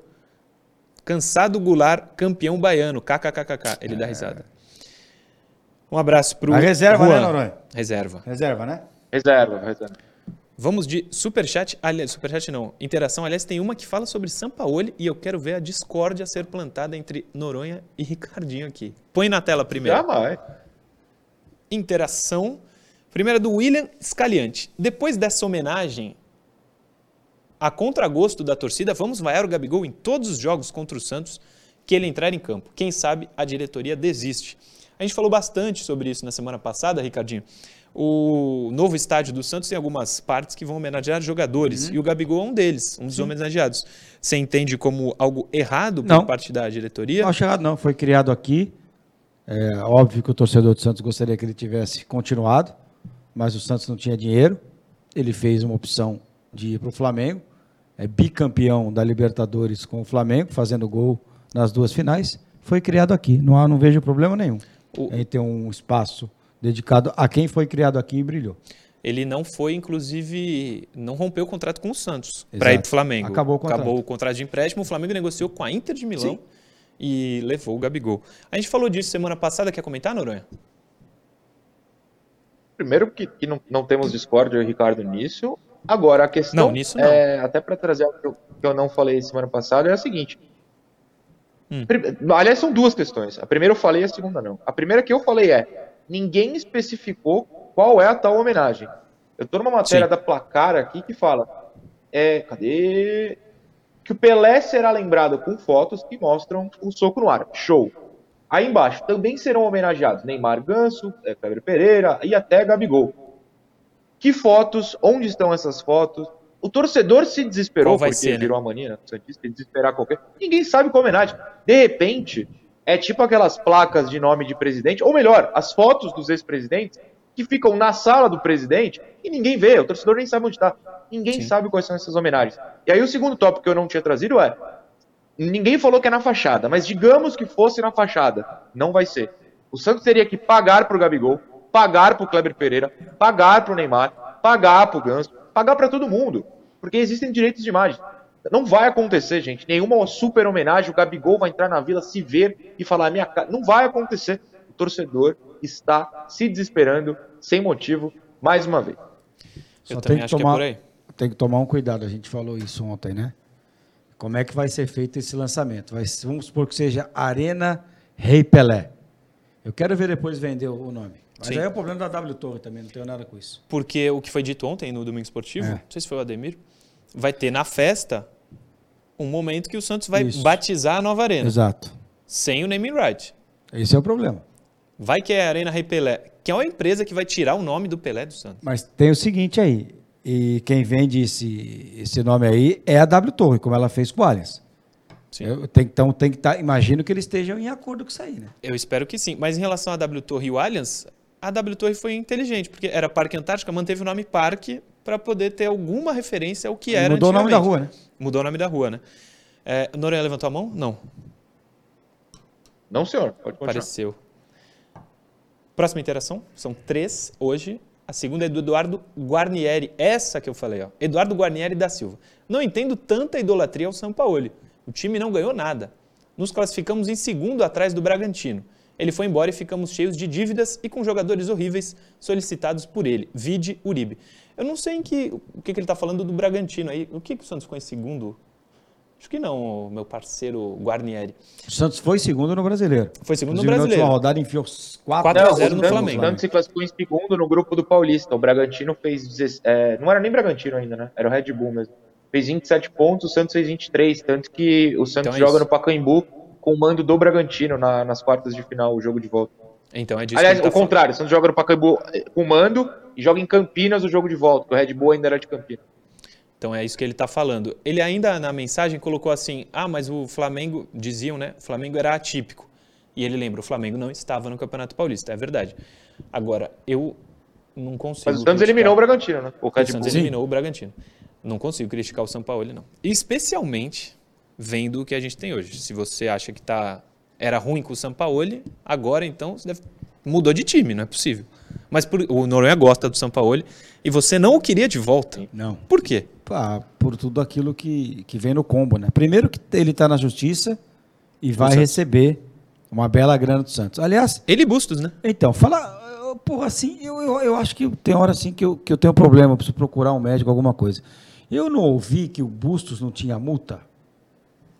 Cansado Goulart, campeão baiano. KKKKK. Ele dá risada. Um abraço pro A reserva, Juan. né, Noronha? Reserva. Reserva, né? Reserva, reserva. Vamos de superchat. Aliás, superchat não. Interação. Aliás, tem uma que fala sobre Sampaoli e eu quero ver a discórdia ser plantada entre Noronha e Ricardinho aqui. Põe na tela primeiro. Jamais. Interação. Primeira do William Scaliante. Depois dessa homenagem a contragosto da torcida, vamos vaiar o Gabigol em todos os jogos contra o Santos que ele entrar em campo. Quem sabe a diretoria desiste. A gente falou bastante sobre isso na semana passada, Ricardinho. O novo estádio do Santos tem algumas partes que vão homenagear jogadores e o Gabigol é um deles, um dos homenageados. Você entende como algo errado por Não. parte da diretoria? Não, acho errado não. Foi criado aqui. É óbvio que o torcedor do Santos gostaria que ele tivesse continuado, mas o Santos não tinha dinheiro. Ele fez uma opção de ir para o Flamengo. É bicampeão da Libertadores com o Flamengo, fazendo gol nas duas finais. Foi criado aqui. Não, há, não vejo problema nenhum O- em ter um espaço dedicado a quem foi criado aqui e brilhou. Ele não foi, inclusive, não rompeu o contrato com o Santos para ir para o Flamengo. Acabou o contrato. Acabou o contrato de empréstimo. O Flamengo negociou com a Inter de Milão Sim. e levou o Gabigol. A gente falou disso semana passada. Quer comentar, Noronha? Primeiro que, que não, não temos discórdia, e Ricardo, nisso. Agora, a questão, Não, nisso não. é, até para trazer algo que eu, que eu não falei semana passada, é a seguinte. Hum. Aliás, são duas questões. A primeira eu falei, a segunda não. A primeira que eu falei é, ninguém especificou qual é a tal homenagem. Eu tô numa matéria Sim. da Placar aqui que fala, é, cadê? Que o Pelé será lembrado com fotos que mostram o soco no ar. Show. Aí embaixo também serão homenageados Neymar Ganso, eh, Kleber Pereira e até Gabigol. Que fotos? Onde estão essas fotos? O torcedor se desesperou porque ser, né? virou a mania, né? Santista desesperar qualquer. Ninguém sabe qual homenagem. De repente, é tipo aquelas placas de nome de presidente, ou melhor, as fotos dos ex-presidentes que ficam na sala do presidente e ninguém vê, o torcedor nem sabe onde está. Ninguém Sim. sabe quais são essas homenagens. E aí o segundo tópico que eu não tinha trazido é Ninguém falou que é na fachada, mas digamos que fosse na fachada. Não vai ser. O Santos teria que pagar pro Gabigol, pagar pro Kleber Pereira, pagar pro Neymar, pagar pro Ganso, pagar para todo mundo. Porque existem direitos de imagem. Não vai acontecer, gente. Nenhuma super homenagem. O Gabigol vai entrar na vila, se ver e falar minha cara. Não vai acontecer. O torcedor está se desesperando sem motivo, mais uma vez. Eu Só também tem que acho que tomar- é por aí. Tem que tomar um cuidado, a gente falou isso ontem, né? Como é que vai ser feito esse lançamento? Vai, vamos supor que seja Arena Rei Pelé. Eu quero ver depois vender o nome. Mas Sim. aí é o problema da W Torre também, não tenho nada com isso. Porque o que foi dito ontem no Domingo Esportivo, É. não sei se foi o Ademir, vai ter na festa um momento que o Santos vai Isso. batizar a nova arena, Exato. sem o naming right. Esse é o problema. Vai que é a Arena Rei Pelé, que é uma empresa que vai tirar o nome do Pelé do Santos. Mas tem o seguinte aí, e quem vende esse, esse nome aí é a W Torre, como ela fez com o Allianz. Sim. Eu, tem, então tem que estar, imagino que eles estejam em acordo com isso aí, né? Eu espero que sim. Mas em relação à W Torre e o Allianz, a W Torre foi inteligente, porque era Parque Antártica, manteve o nome Parque para poder ter alguma referência ao que era Mudou o nome da rua, né? Mudou o nome da rua, né? É, Noronha levantou a mão? Não. Não, senhor. Pode continuar. Apareceu. Próxima interação. São três hoje. A segunda é do Eduardo Guarnieri. Essa que eu falei, ó. Eduardo Guarnieri da Silva. Não entendo tanta idolatria ao Sampaoli. O time não ganhou nada. Nos classificamos em segundo atrás do Bragantino. Ele foi embora e ficamos cheios de dívidas e com jogadores horríveis solicitados por ele. Vide Uribe. Eu não sei em que, o que, que ele está falando do Bragantino aí. O que, que o Santos ficou em segundo? Acho que não, meu parceiro Guarnieri. O Santos foi segundo no brasileiro. Foi segundo no Inclusive, Na brasileiro. última rodada enfiou 4 4 a Não, 0 o no Santos- Flamengo. O Santos se classificou em segundo no grupo do Paulista. O Bragantino fez. 16 é, não era nem Bragantino ainda, né? Era o Red Bull mesmo. Fez 27 pontos, o Santos fez 23. Tanto que o Santos Então é joga isso. no Pacaembu com o mando do Bragantino na- nas quartas de final, o jogo de volta. Então é disso Aliás, o tá falando. contrário, o Santos joga no Pacaembu eh, com o mando e joga em Campinas o jogo de volta, porque o Red Bull ainda era de Campinas. Então é isso que ele está falando. Ele ainda na mensagem colocou assim: ah, mas o Flamengo, diziam, né? O Flamengo era atípico. E ele lembra: o Flamengo não estava no Campeonato Paulista. É verdade. Agora, eu não consigo. Mas o Santos criticar- eliminou o Bragantino, né? O O Red Santos Bull. eliminou o Bragantino. Não consigo criticar o São Paulo, não. Especialmente vendo o que a gente tem hoje. Se você acha que tá, era ruim com o São Paulo, agora então você deve- mudou de time, não é possível. Mas por- o Noronha gosta do São Paulo e você não o queria de volta. Não. Por quê? Ah, por tudo aquilo que, que vem no combo, né? Primeiro que ele está na justiça e vai receber uma bela grana do Santos. Aliás, Ele e Bustos, né? então, fala, eu- porra, assim, eu, eu, eu acho que tem hora assim que eu, que eu tenho problema, preciso procurar um médico, alguma coisa. Eu não ouvi que o Bustos não tinha multa?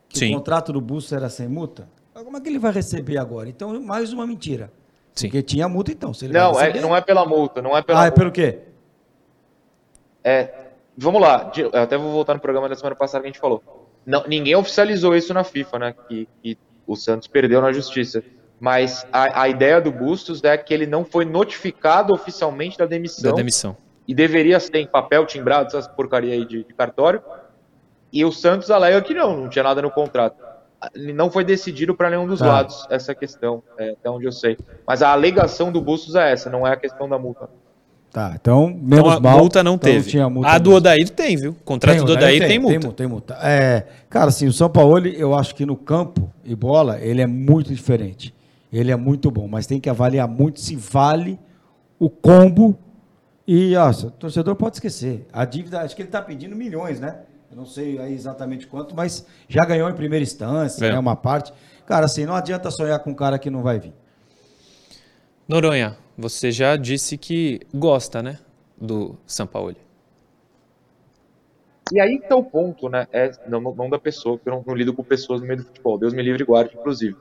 Que Sim. o contrato do Bustos era sem multa? Como é que ele vai receber agora? Então, mais uma mentira. Sim. Porque tinha multa, então. Se ele Não, é, receber- não é pela multa, não é pela Ah, é multa. pelo quê? É, vamos lá, eu até vou voltar no programa da semana passada que a gente falou. Não, ninguém oficializou isso na FIFA, né? Que, que o Santos perdeu na justiça. Mas a, a ideia do Bustos é que ele não foi notificado oficialmente da demissão. Da demissão. E deveria ser em papel timbrado, essas porcaria aí de, de cartório. E o Santos alega que não, não tinha nada no contrato. Não foi decidido para nenhum dos Tá. lados essa questão, é, até onde eu sei. Mas a alegação do Bustos é essa, não é a questão da multa. Tá, então, Então menos a mal. multa não então teve. tinha multa a do. Odair tem, viu? O contrato do Odair tem, multa. Tem, multa, tem multa. É, cara, assim, o São Paulo, eu acho que no campo e bola, ele é muito diferente. Ele é muito bom, mas tem que avaliar muito se vale o combo. E, ó, o torcedor pode esquecer. A dívida, acho que ele está pedindo milhões, né? Eu não sei aí exatamente quanto, mas já ganhou em primeira instância, É. né? Uma parte. Cara, assim, não adianta sonhar com um cara que não vai vir. Noronha, você já disse que gosta, né? Do São Paulo. E aí que tá o ponto, né? É, não, não da pessoa, porque eu não, não lido com pessoas no meio do futebol. Deus me livre e guarde, inclusive.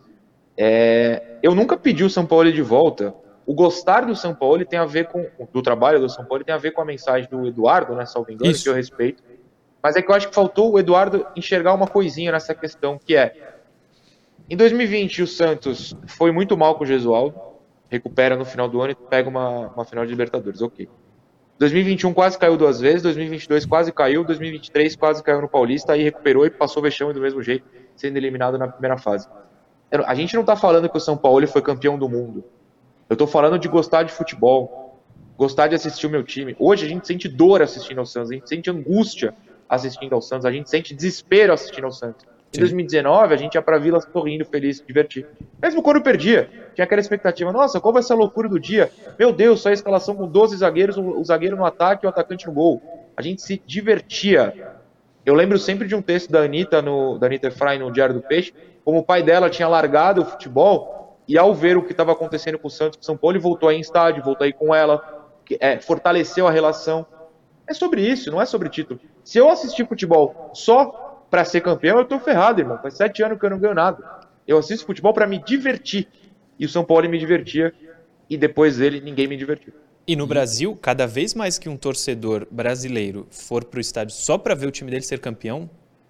É, eu nunca pedi o São Paulo de volta. O gostar do São Paulo tem a ver com. do trabalho do São Paulo tem a ver com a mensagem do Eduardo, né? Salvo engano, Isso. que eu respeito. Mas é que eu acho que faltou o Eduardo enxergar uma coisinha nessa questão, que é. Em 2020, o Santos foi muito mal com o Gesualdo, recupera no final do ano e pega uma, uma final de Libertadores, ok. 2021 quase caiu duas vezes, 2022 quase caiu, 2023 quase caiu no Paulista, aí recuperou e passou vexame do mesmo jeito, sendo eliminado na primeira fase. A gente não tá falando que o São Paulo foi campeão do mundo. Eu tô falando de gostar de futebol, gostar de assistir o meu time. Hoje a gente sente dor assistindo ao Santos, a gente sente angústia assistindo ao Santos, a gente sente desespero assistindo ao Santos. Em Sim. 2019, a gente ia pra Vila sorrindo, feliz, se divertir. Mesmo quando perdia, tinha aquela expectativa, nossa, qual vai ser a loucura do dia? Meu Deus, só a escalação com 12 zagueiros, o zagueiro no ataque e o atacante no gol. A gente se divertia. Eu lembro sempre de um texto da Anitta, no, da Anitta Efraim no Diário do Peixe, como o pai dela tinha largado o futebol e ao ver o que estava acontecendo com o Santos, com o São Paulo, ele voltou aí em estádio, voltou aí com ela, que- é, fortaleceu a relação. É sobre isso, não é sobre título. Se eu assistir futebol só pra ser campeão, eu tô ferrado, irmão. Faz sete anos que eu não ganho nada. Eu assisto futebol pra me divertir. E o São Paulo me divertia. e depois dele ninguém me divertiu. E no Brasil, cada vez mais que um torcedor brasileiro for pro estádio só para ver o time dele ser campeão,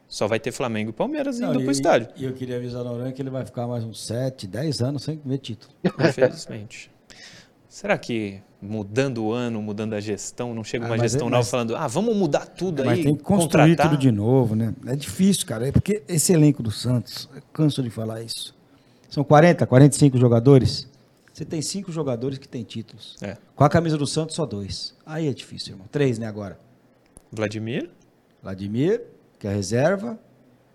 só vai ter Flamengo e Palmeiras Não, indo e- pro estádio. E eu queria avisar o Noronha que ele vai ficar mais uns 7, 10 anos sem ver título. Infelizmente. Será que mudando o ano, mudando a gestão, não chega Ah, uma mas é- gestão nova mas- falando, ah, vamos mudar tudo Mas aí, tem que construir contratar"? tudo de novo, né? É difícil, cara. É porque esse elenco do Santos, eu canso de falar isso. São 40, 45 jogadores. Você tem cinco jogadores que têm títulos. É. Com a camisa do Santos, só dois. Aí é difícil, irmão. Três, né, agora? Vladimir? Vladimir, que é a reserva.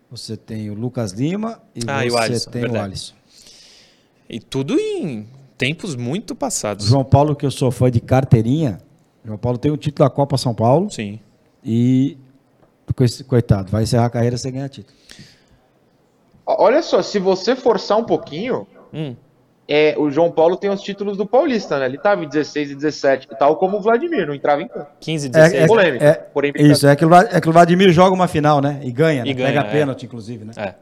Você tem o Lucas Lima e Ah, e o você Alisson, tem verdade. o Alisson. E tudo em tempos muito passados. João Paulo, que eu sou fã de carteirinha. João Paulo tem o título da Copa São Paulo. Sim. E, co- coitado, vai encerrar a carreira sem ganhar título. Olha só, se você forçar um pouquinho, Hum. é, o João Paulo tem os títulos do Paulista, né? Ele tava em 16 e 17, tal como o Vladimir, não entrava em campo. 15, É, 16. é, polêmico, é- porém isso, é que, o é que o Vladimir joga uma final, né? E ganha, né? E ganha, Pega é. pênalti, inclusive, né? É.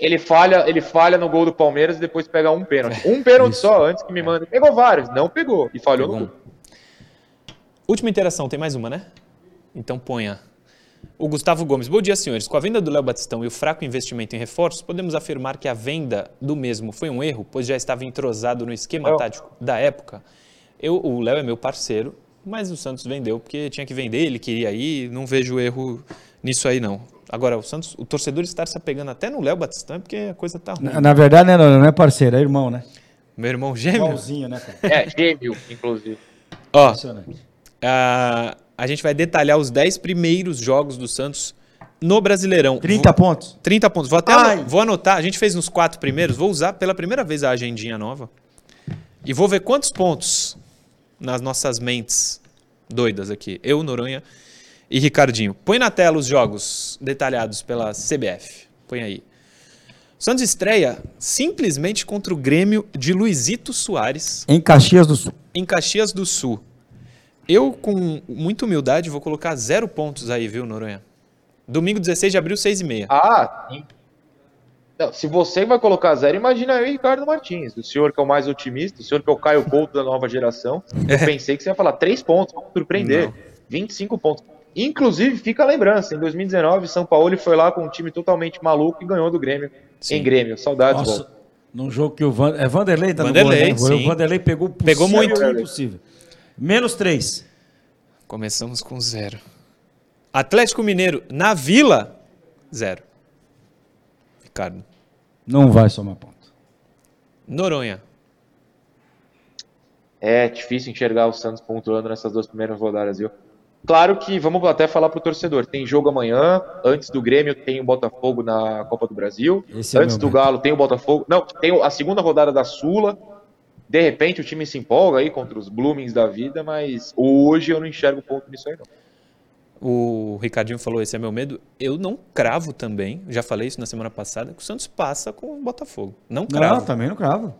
Ele falha, ele falha no gol do Palmeiras e depois pega um pênalti. Um pênalti só, antes que me mande. Pegou vários, não pegou. E falhou Pegou no gol. Última interação, tem mais uma, né? Então ponha. O Gustavo Gomes. Bom dia, senhores. Com a venda do Léo Batistão e o fraco investimento em reforços, podemos afirmar que a venda do mesmo foi um erro, pois já estava entrosado no esquema Léo. tático da época. Eu, o Léo é meu parceiro, mas o Santos vendeu porque tinha que vender, ele queria ir, não vejo erro nisso aí não. Agora, o Santos, o torcedor estar se apegando até no Léo Batistão é porque a coisa tá ruim. Na, na verdade, né, não, não é parceiro, é irmão, né? Meu irmão gêmeo. Igualzinho, né, cara? É, gêmeo, inclusive. Ó, Impressionante. Ah, a gente vai detalhar os 10 primeiros jogos do Santos no Brasileirão. 30 pontos. Vou- 30 pontos. Vou até Ai. vou anotar. A gente fez nos quatro primeiros. Vou usar pela primeira vez a agendinha nova. E vou ver quantos pontos nas nossas mentes doidas aqui. Eu, Noronha e Ricardinho. Põe na tela os jogos detalhados pela CBF. Põe aí. O Santos estreia simplesmente contra o Grêmio de Luizito Soares Em Caxias do Sul. em Caxias do Sul. Eu, com muita humildade, vou colocar zero pontos aí, viu, Noronha? Domingo 16 de abril, 6 e meia. Ah, sim. Não, se você vai colocar zero, imagina eu e Ricardo Martins. O senhor que é o mais otimista, o senhor que é o Caio Couto da nova geração. Eu pensei que você ia falar três pontos, vamos surpreender. Não. 25 pontos. Inclusive, fica a lembrança, em 2019, São Paulo foi lá com um time totalmente maluco e ganhou do Grêmio. Sim. Em Grêmio, saudades, Nossa, num jogo que o Van, é Vanderlei tá Vanderlei, no gol, né? sim. O Vanderlei pegou Pegou muito. o impossível. Menos 3. Começamos com zero. Atlético Mineiro, na Vila, zero. Ricardo. Não vai somar ponto. Noronha. É difícil enxergar o Santos pontuando nessas duas primeiras rodadas, viu? Claro que, vamos até falar pro torcedor, tem jogo amanhã, antes do Grêmio tem o Botafogo na Copa do Brasil, Esse é antes meu do. Galo tem o Botafogo, não, tem a segunda rodada da Sula, de repente o time se empolga aí contra os Bloomings da vida, mas hoje eu não enxergo ponto nisso aí não. O Ricardinho falou, esse é meu medo. Eu não cravo também, já falei isso na semana passada, que o Santos passa com o Botafogo. Não cravo. Não, também não cravo.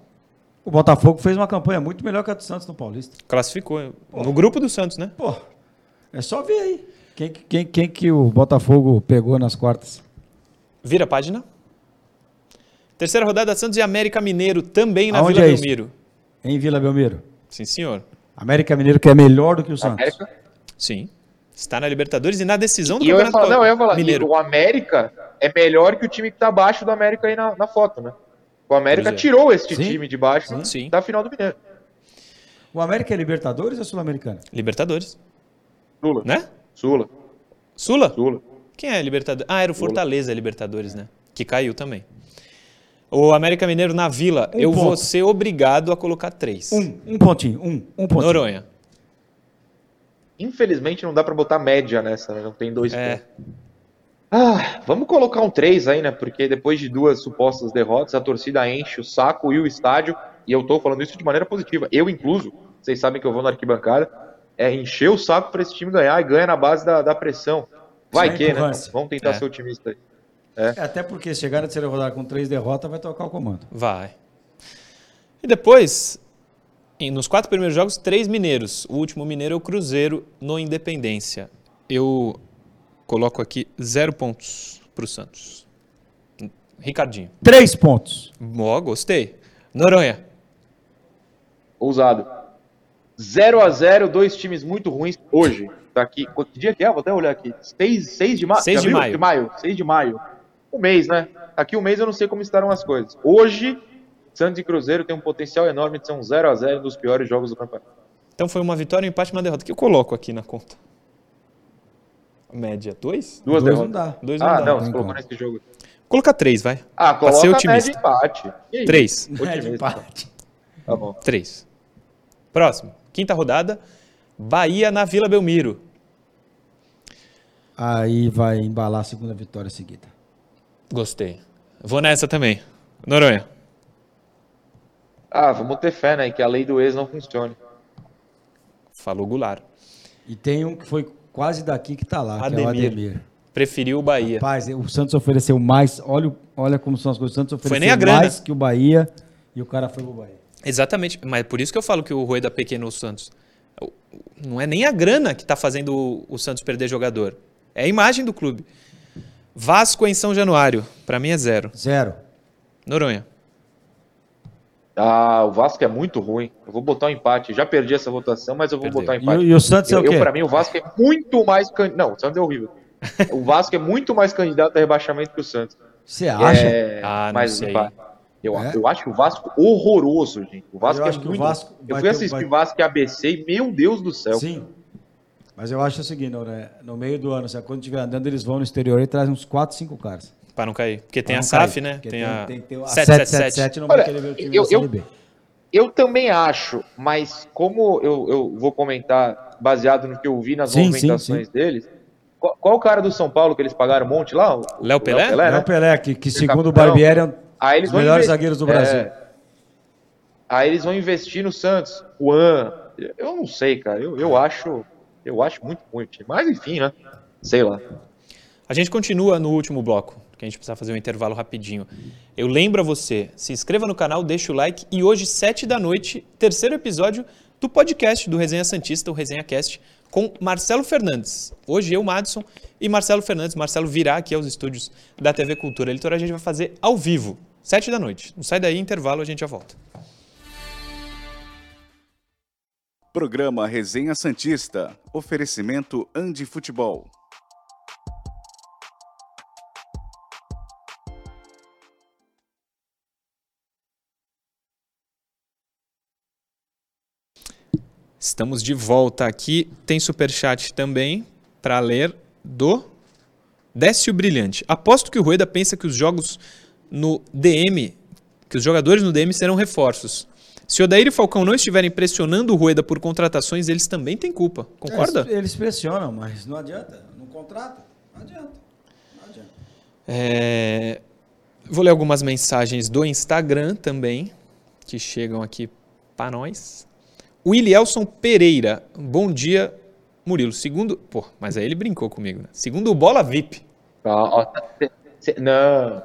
O Botafogo fez uma campanha muito melhor que a do Santos no Paulista. Classificou no grupo do Santos, né? Pô, é só ver aí. Quem, que- quem, quem que o Botafogo pegou nas quartas? Vira a página. Terceira rodada, Santos e América Mineiro, também na Aonde Vila é isso? Belmiro. Em Vila Belmiro. Sim, senhor. América Mineiro que é melhor do que o Santos. América, Sim. Está na Libertadores e na decisão do e eu ia Campeonato falar, não, eu ia falar, Mineiro. e o América é melhor que o time que tá abaixo do América aí na, na foto, né? O América é. tirou este Sim. time de baixo Sim. da final do Mineiro. O América é Libertadores ou Sul-Americana? Libertadores, Sula, né? Sula, Sula? Sula. Quem é Libertadores? Ah, era o Fortaleza Libertadores, né? Que caiu também. O América Mineiro na Vila, Um eu vou ponto. ser obrigado a colocar três. Um, um pontinho, um, um pontinho. Noronha. Infelizmente não dá pra botar média nessa, né? Não tem dois É. pontos. Ah, vamos colocar um 3 aí, né? Porque depois de duas supostas derrotas, a torcida enche o saco e o estádio, e eu tô falando isso de maneira positiva, eu incluso, vocês sabem que eu vou na arquibancada, é encher o saco pra esse time ganhar e ganha na base da, da pressão. Vai Sem que, né? Vamos tentar É. ser otimista aí. É, Até porque se chegar na terceira rodada com três derrotas, vai tocar o comando. Vai. E depois, nos quatro primeiros jogos, três mineiros. O último mineiro é o Cruzeiro no Independência. Eu coloco aqui zero pontos para o Santos. Ricardinho. Três pontos. Ó, gostei. Noronha. Ousado. 0 a 0 dois times muito ruins hoje. Tá aqui. Que dia que é? Vou até olhar aqui. 6, 6 de, ma 6 de maio. De maio. 6 de maio. Um mês, né? Aqui um mês eu não sei como estarão as coisas. Hoje, Santos e Cruzeiro tem um potencial enorme de ser um 0 a 0 dos piores jogos do campeonato. Então foi uma vitória, um empate e uma derrota. que eu coloco aqui na conta? Média 2? Duas Dois não derrotas. dá. Dois Ah, não dá. não, você colocou nesse jogo. Coloca 3, vai. Ah, Pra ser coloca otimista. média empate. E aí? 3. É de Otimista. empate. Tá bom. 3. Próximo. Quinta rodada. Bahia na Vila Belmiro. Aí vai embalar a segunda vitória seguida. Gostei. Vou nessa também. Noronha. Ah, vamos ter fé, né? Que a lei do ex não funcione. Falou Goulart. E tem um que foi quase daqui que tá lá, que é o Ademir. Ademir. Preferiu o Bahia. Rapaz, o Santos ofereceu mais. Olha, olha como são as coisas. O Santos ofereceu nem a grana. mais que o Bahia e o cara foi pro Bahia. Exatamente. Mas por isso que eu falo que o Rueda pequenou o Santos. Não é nem a grana que tá fazendo o- Santos perder jogador. É a imagem do clube. Vasco em São Januário. Pra mim é zero. Zero. Noronha. Ah, o Vasco é muito ruim. Eu vou botar um empate. Já perdi essa votação, mas eu vou Perdeu. botar um E, empate. o- e o Santos é eu, o quê? eu, pra mim, o Vasco é muito mais. can- Não, o Santos é horrível. O Vasco é muito mais candidato a rebaixamento que o Santos. Você acha? É, Ah, não mas sei. empate. Eu, É? eu acho o Vasco horroroso, gente. O Vasco Eu é acho que o muito. Vasco eu fui ter- assistir vai- Vasco e ABC e, meu Deus do céu. Sim. Mas eu acho o seguinte, né? no meio do ano, se a quando estiver andando, eles vão no exterior e trazem uns 4, 5 caras. Pra não cair. Porque tem a SAF, né? Porque Tem, a tem ter a 777. 777 não vai Olha, querer ver o time eu- da Série eu- B. Eu também acho, mas como eu, eu vou comentar baseado no que eu vi nas Sim, movimentações sim, deles, qual, qual o cara do São Paulo que eles pagaram um monte lá? O- o Léo Pelé? né? Léo Pelé, que, que segundo o. Barbieri é um Aí eles vão melhores inve- zagueiros do É. Brasil. Aí eles vão investir no Santos, Juan. Eu não sei, cara. Eu, eu acho, eu acho muito ruim. Mas enfim, né? Sei lá. A gente continua no último bloco, que a gente precisa fazer um intervalo rapidinho. Eu lembro a você, se inscreva no canal, deixa o like e hoje, sete da noite, terceiro episódio do podcast do Resenha Santista, o Resenha Cast, com Marcelo Fernandes. Hoje eu, Madison, e Marcelo Fernandes. Marcelo virá aqui aos estúdios da TV Cultura Litoral. A gente vai fazer ao vivo, sete da noite. Não sai daí, intervalo, a gente já volta. Programa Resenha Santista. Oferecimento Andi Futebol. Estamos de volta aqui. Tem superchat também para ler do Décio Brilhante. Aposto que o Rueda pensa que os jogos no DM, que os jogadores no DM serão reforços. Se o Odair e Falcão não estiverem pressionando o Rueda por contratações, eles também têm culpa. Concorda? Eles, eles pressionam, mas não adianta. Não contrata. Não adianta. Não adianta. É, Vou ler algumas mensagens do Instagram também, que chegam aqui para nós. O Ilielson Pereira. Bom dia, Murilo. Segundo. Pô, mas aí ele brincou comigo, né? Segundo o Bola VIP. Cê- não.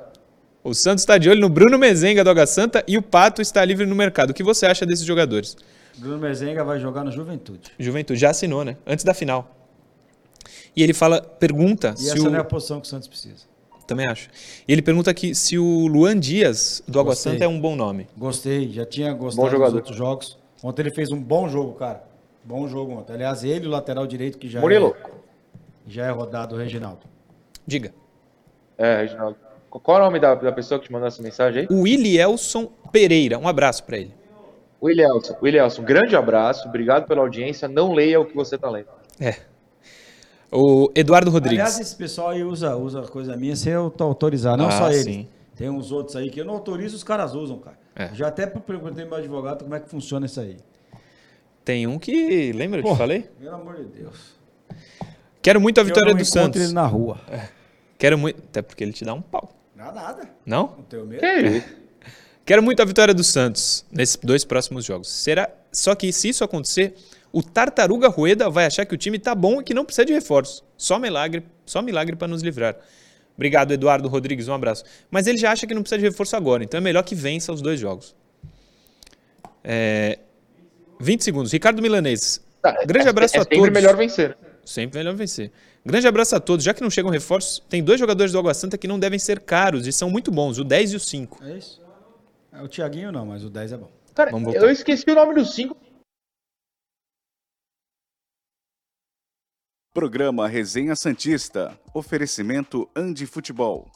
O Santos está de olho no Bruno Mezenga do Água Santa e o Pato está livre no mercado. O que você acha desses jogadores? Bruno Mezenga vai jogar no Juventude. Juventude já assinou, né? Antes da final. E ele fala, pergunta E se essa o. não é a posição que o Santos precisa. Também acho. E ele pergunta aqui se o Luan Dias do Água Gostei. Santa é um bom nome. Gostei, já tinha Bom gostado dos outros jogos. Ontem ele fez um bom jogo, cara. Bom jogo ontem. Aliás, ele, o lateral direito, que já, Murilo. é, já é rodado, o Reginaldo. Diga. É, Reginaldo. Qual é o nome da, da pessoa que te mandou essa mensagem aí? O Willielson Pereira. Um abraço para ele. Willielson. Willielson, grande abraço. Obrigado pela audiência. Não leia o que você tá lendo. É. O Eduardo Rodrigues. Aliás, esse pessoal aí usa, usa coisa minha sem eu to- autorizar, não Ah, só ele. sim. Tem uns outros aí que eu não autorizo, os caras usam, cara. É. Já até perguntei pro meu advogado como é que funciona isso aí. Tem um que. Lembra que eu te falei? Pelo amor de Deus. Quero muito a vitória eu não do Santos. ele na rua. Quero muito. Até porque ele te dá um pau. Nada, nada. Não? Não tenho medo. Que isso? Quero muito a vitória do Santos nesses dois próximos jogos. Será? Só que se isso acontecer, o Tartaruga Rueda vai achar que o time tá bom e que não precisa de reforço. Só milagre, só milagre para nos livrar. Obrigado, Eduardo Rodrigues, um abraço. Mas ele já acha que não precisa de reforço agora, então é melhor que vença os dois jogos. É, 20 segundos. Ricardo Milanês. Tá, Grande é- abraço é a sempre todos. melhor vencer. Sempre melhor vencer. Grande abraço a todos. Já que não chegam reforços, tem dois jogadores do Água Santa que não devem ser caros e são muito bons, o 10 e o 5. É isso? É o Thiaguinho não, mas o 10 é bom. Cara, eu esqueci o nome do 5. Programa Resenha Santista. Oferecimento Andi Futebol.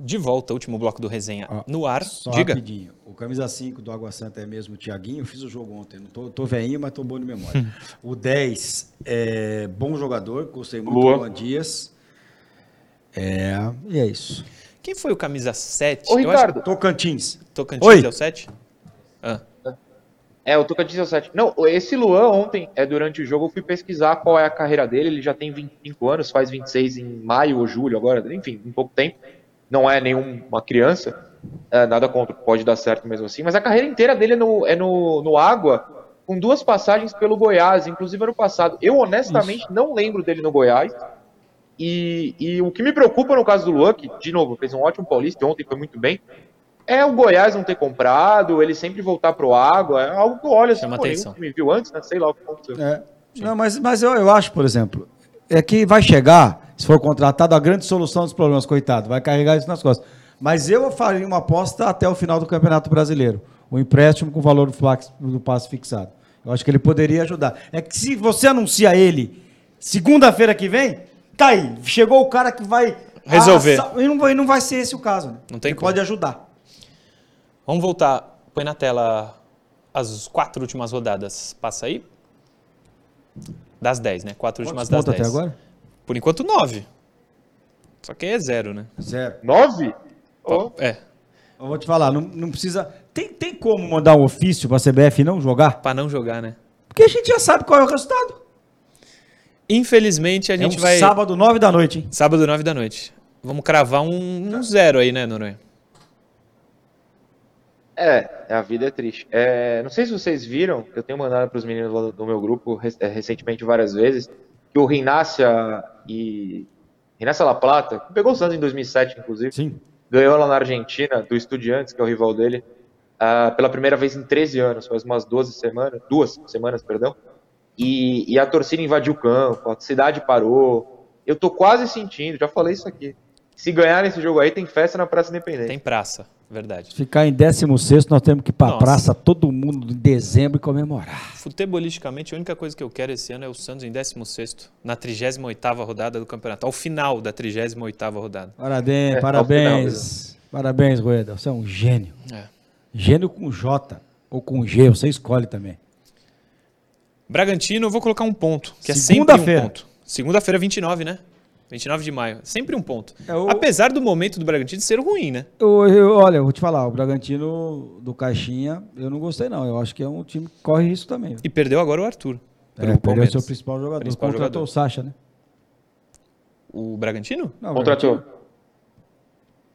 De volta, último bloco do resenha Ó, no ar. Só Diga. rapidinho. O camisa 5 do Água Santa é mesmo o Tiaguinho. Eu fiz o jogo ontem. Não tô, tô veinho, mas tô bom de memória. o 10 é bom jogador. Gostei muito Lua. do Luan Dias. É, e é isso. Quem foi o camisa 7? Ô, Ricardo. Tocantins. Tocantins Oi. é o 7? Ah, É, o Tocantins é o 7. Não, esse Luan ontem, é durante o jogo, eu fui pesquisar qual é a carreira dele. Ele já tem 25 anos, faz 26 em maio ou julho agora, enfim, em pouco tempo. Não é nenhuma criança, é, nada contra, pode dar certo mesmo assim. Mas a carreira inteira dele é no, é no, no Água, com duas passagens pelo Goiás, inclusive ano passado. Eu honestamente não lembro dele no Goiás. E, e o que me preocupa no caso do Luan, que, de novo, fez um ótimo paulista, ontem foi muito bem, é o Goiás não ter comprado, ele sempre voltar pro Água, é algo que eu olho assim, Chama pô, nenhum atenção. time viu antes, né? Sei lá o que aconteceu. É. Não, mas, mas eu, eu acho, por exemplo, é que vai chegar, se for contratado, a grande solução dos problemas, coitado, vai carregar isso nas costas. Mas eu faria uma aposta até o final do Campeonato Brasileiro. O empréstimo com o valor do, flax- do passe fixado. Eu acho que ele poderia ajudar. É que se você anuncia ele segunda-feira que vem, tá aí. Chegou o cara que vai. Resolver. E não vai, não vai ser esse o caso. Né? Não tem ele como. pode ajudar. Vamos voltar. Põe na tela as quatro últimas rodadas. Passa aí. Das 10, né? Quatro últimas Quantos das pontos 10. até agora? Por enquanto, 9. Só que aí é zero, né? Zero. Nove? Ô, É, Eu vou te falar, não, não precisa. Tem, tem como mandar um ofício pra CBF e não jogar? pra não jogar, né? Porque a gente já sabe qual é o resultado. Infelizmente, a É gente um vai. sábado, nove da noite, hein? Sábado, 9 da noite. Vamos cravar um, um zero aí, né, Noronha? É, a vida é triste. É, não sei se vocês viram, eu tenho mandado para os meninos do, meu grupo é, recentemente várias vezes, que o Rinácia e. Rinácia La Plata, que pegou o Santos em 2007, inclusive, Sim. ganhou lá na Argentina, do Estudiantes, que é o rival dele, ah, pela primeira vez em 13 anos, faz umas 12 semanas, duas semanas, perdão. E, e a torcida invadiu o campo, a cidade parou. Eu tô quase sentindo, já falei isso aqui. Se ganhar esse jogo aí, tem festa na Praça Independente. Tem praça, verdade. Ficar em 16, nós temos que ir pra Nossa. praça todo mundo em dezembro e comemorar. Futebolisticamente, a única coisa que eu quero esse ano é o Santos em 16º, na 38ª rodada do campeonato, ao final da 38ª rodada. Parabéns, É, parabéns. Parabéns, Rueda. Você é um gênio. É. Gênio com J ou com G, você escolhe também. Bragantino, eu vou colocar um ponto, que é sempre um Segunda-feira. ponto. Segunda-feira, 29, né? 29 de maio. Sempre um ponto. É o- Apesar do momento do Bragantino ser ruim, né? Eu, eu- olha, eu vou te falar, o Bragantino do Caixinha, eu não gostei não. Eu acho que é um time que corre risco também. E perdeu agora o Arthur. É, perdeu Palmeiras. seu principal jogador. Principal contratou jogador. o Sacha, né? O Bragantino? Não, o Contratou. Bragantino-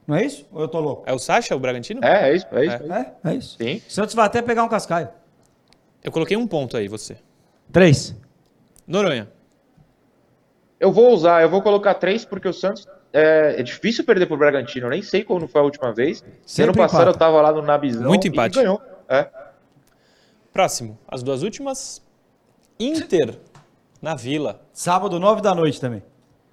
Não é isso? Ou eu tô louco? É o Sacha, o Bragantino? É, é isso, é isso. É. É, é isso. Sim. Santos vai até pegar um cascaio. Eu coloquei um ponto aí, você. Três. Noronha. Eu vou usar, eu vou colocar três porque o Santos é, é difícil perder pro Bragantino. Eu nem sei quando foi a última vez. Sempre ano passado empata. eu tava lá no Nabizão Muito e empate. ganhou. É. Próximo. As duas últimas. Inter na Vila. Sábado, nove da noite também.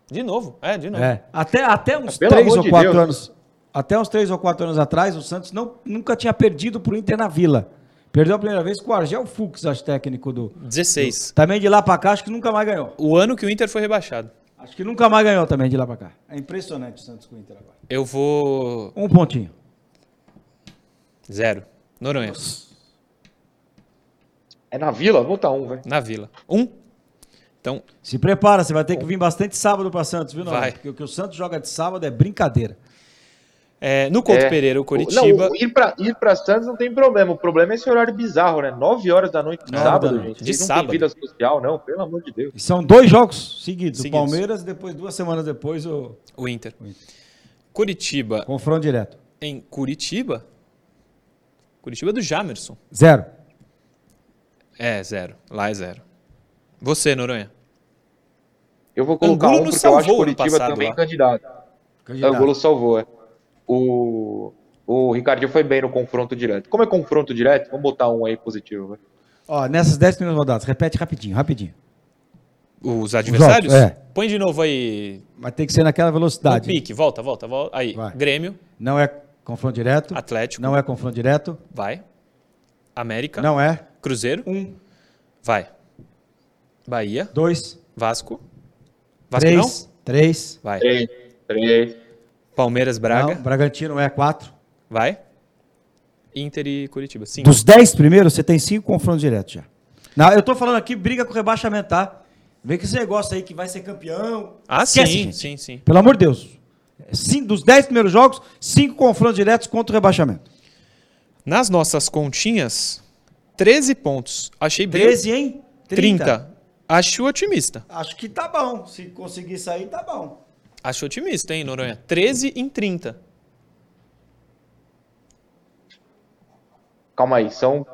De novo. É, de novo. É. Até, até uns Pelo três ou de quatro Deus. anos. Até uns três ou quatro anos atrás, o Santos não, nunca tinha perdido pro Inter na Vila. Perdeu a primeira vez com o Argel Fux, acho técnico do. 16. Também de lá pra cá, acho que nunca mais ganhou. O ano que o Inter foi rebaixado. Acho que nunca mais ganhou também de lá pra cá. É impressionante o Santos com o Inter agora. Eu vou. Um pontinho. Zero. Noronha. É na Vila? Vou botar um, velho. Na Vila. Um. Então, Se prepara, você vai ter que vir bastante sábado pra Santos, viu, não? Vai. Porque o que o Santos joga de sábado é brincadeira. É, no Couto É. Pereira, o Não, Coritiba. o- ir, pra, ir pra Santos não tem problema. O problema é esse horário bizarro, né? 9 horas da noite de sábado, noite. gente. De não sábado. tem vida social, não, pelo amor de Deus. E são dois jogos seguidos. Seguidos. O Palmeiras e depois, duas semanas depois, o O Inter. O Inter. Curitiba confronto direto. em Curitiba. Curitiba do Jamerson. Zero. É, zero. Lá é zero. Você, Noronha. Eu vou colocar Angulo um porque eu acho Curitiba passado também lá. candidato. Candidato. Angulo salvou, é. O, o Ricardinho foi bem no confronto direto. Como é confronto direto, vamos botar um aí positivo, vai. Ó, nessas 10 primeiras rodadas, repete rapidinho, rapidinho. Os adversários? jogos, é. Põe de novo aí. Mas tem que ser naquela No velocidade. pique. Volta, volta, volta. Aí. Vai. Grêmio. Não é Confronto direto. Atlético. Não é confronto direto. Vai. América. Não é. Cruzeiro. Um, Vai. Bahia. dois, Vasco. Vasco não? três, três. Vai. Três, três. Palmeiras, Braga. Não, Bragantino é quatro. Vai. Inter e Curitiba. Cinco. Dos dez primeiros, você tem cinco confrontos diretos já. Não, eu tô falando aqui, briga com rebaixamento, tá? Vem com esse negócio aí que vai ser campeão. Ah, Esquece, sim, gente. sim, sim. Pelo amor de Deus. Sim, dos dez primeiros jogos, cinco confrontos diretos contra o rebaixamento. Nas nossas continhas, 13 pontos. Achei bem. 13, hein? 30. Acho otimista. Acho que tá bom. Se conseguir sair, tá bom. Acho otimista, hein, Noronha? 13 em 30. Calma aí, são.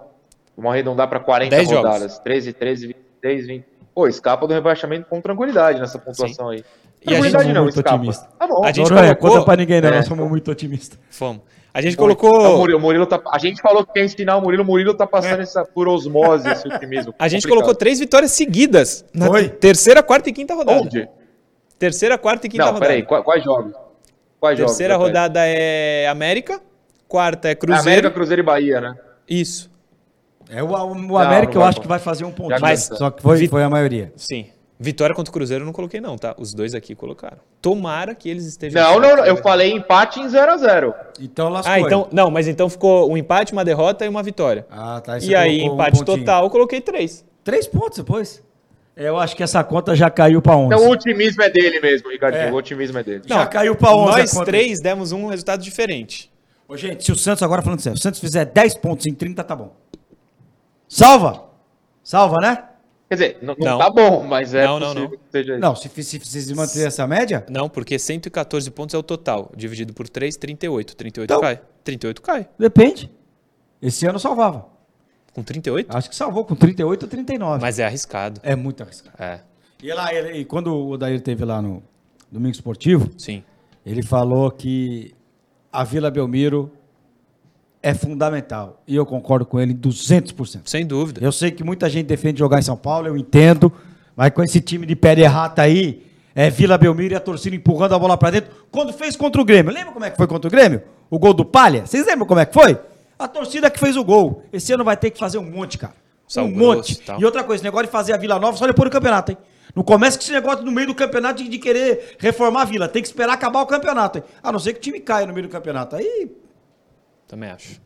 Vamos arredondar para 40 Dez jogos. rodadas. 13, 13, 23, 20. Pô, escapa do rebaixamento com tranquilidade nessa pontuação aí. E a Tranquilidade gente- não, muito escapa. otimista. Tá bom. A gente Noronha, colocou- conta pra ninguém, não. É. Nós somos muito otimistas. Fomos. A gente Então, o colocou. Murilo, o Murilo tá, a gente falou que quer ensinar o Murilo, o Murilo tá passando essa, por osmose esse otimismo. A gente Complicado. colocou três vitórias seguidas. Na Foi. terceira, quarta e quinta rodada. Onde? Terceira, quarta e quinta Não, rodada. peraí, qua- quais jogos? Quais jogos? Terceira Repete. rodada é América. Quarta é É Cruzeiro. América, Cruzeiro e Bahia, né? Isso. É o, o não América, eu acho que vai fazer um pontinho. Mas- só que foi, foi a maioria. Sim. Vitória contra o Cruzeiro eu não coloquei, não, tá? Os dois aqui colocaram. Tomara que eles estejam. Não, não, não, eu falei empate em 0x0. Então lascou. Ah, então. Não, mas então ficou um empate, uma derrota e uma vitória. Ah, tá. e aí, um empate pontinho. total, eu coloquei três. Três pontos depois. É, Eu acho que essa conta já caiu pra 11. Então o otimismo é dele mesmo, Ricardinho. É. O otimismo é dele. Já caiu pra 11 a Nós três demos um resultado diferente. Ô, gente, se o Santos, agora falando sério, se o Santos fizer 10 pontos em 30, tá bom. Salva! Salva, né? Quer dizer, não, não Não. tá bom, mas é Não, não, possível não. que seja isso. Não, se, se, se, se manter essa média, Não, porque 114 pontos é o total. Dividido por 3, 38. 38 Então- cai. 38 cai. depende. Esse ano salvava. Com 38? Acho que salvou com 38 ou 39. Mas é arriscado. É muito arriscado. É, E, lá, ele- e quando o Odair teve lá no Domingo Esportivo, sim. ele falou que a Vila Belmiro é fundamental. E eu concordo com ele em 200%. Sem dúvida. Eu sei que muita gente defende jogar em São Paulo, eu entendo, mas com esse time de pé de rata aí, é Vila Belmiro e a torcida empurrando a bola pra dentro, quando fez contra o Grêmio. Lembra como é que foi contra o Grêmio? O gol do Palha? Vocês lembram como é que foi? A torcida que fez o gol. Esse ano vai ter que fazer um monte, cara. Sal um grosso monte. e tal. E outra coisa, esse negócio de fazer a Vila Nova só depois do campeonato, hein? Não começa com esse negócio no meio do campeonato de, de querer reformar a Vila. Tem que esperar acabar o campeonato, hein? A não ser que o time caia no meio do campeonato. Aí Também acho.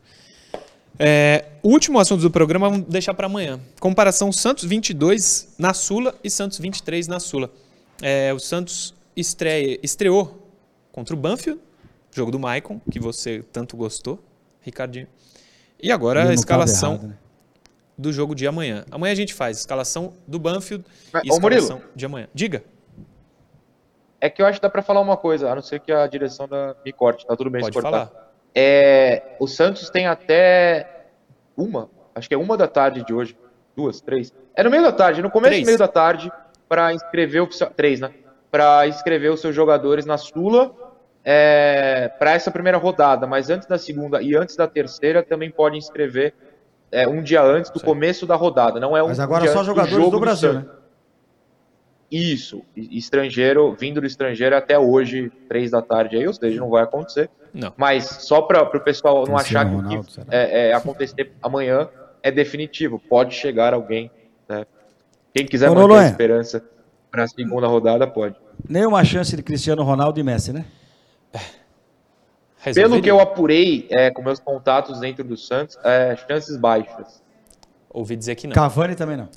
É, último assunto do programa vamos deixar para amanhã. Comparação Santos 22 na Sula e Santos 23 na Sula. É, o Santos estreia, estreou contra o Banfield, jogo do Maicon, que você tanto gostou, Ricardinho. E agora a escalação errado, né? do jogo de amanhã. Amanhã a gente faz escalação do Banfield Mas, e ô, Murilo. escalação de amanhã. Diga, É que eu acho que dá pra falar uma coisa, a não ser que a direção da me corte, tá tudo bem pode se cortar. falar. É, o Santos tem até uma, acho que é uma da tarde de hoje, duas, três. É no meio da tarde, no começo Três. e meio da tarde, para inscrever oficial, três, né? Para inscrever os seus jogadores na Sula é, para essa primeira rodada, mas antes da segunda e antes da terceira também pode inscrever é, um dia antes do começo da rodada. Não é um Mas agora só jogadores jogo do Brasil, Santos. né? Isso, estrangeiro, vindo do estrangeiro até hoje, três da tarde aí, ou seja, não vai acontecer. Não. Mas só para o pessoal não achar que o Ronaldo, que será? é, é, acontecer amanhã é definitivo. Pode chegar alguém. Né? Quem quiser Ô, manter a esperança para a segunda rodada, pode. Nenhuma chance de Cristiano Ronaldo e Messi, né? Pelo Resolveria. que eu apurei é, com meus contatos dentro do Santos, é, chances baixas. Ouvi dizer que não. Cavani também não.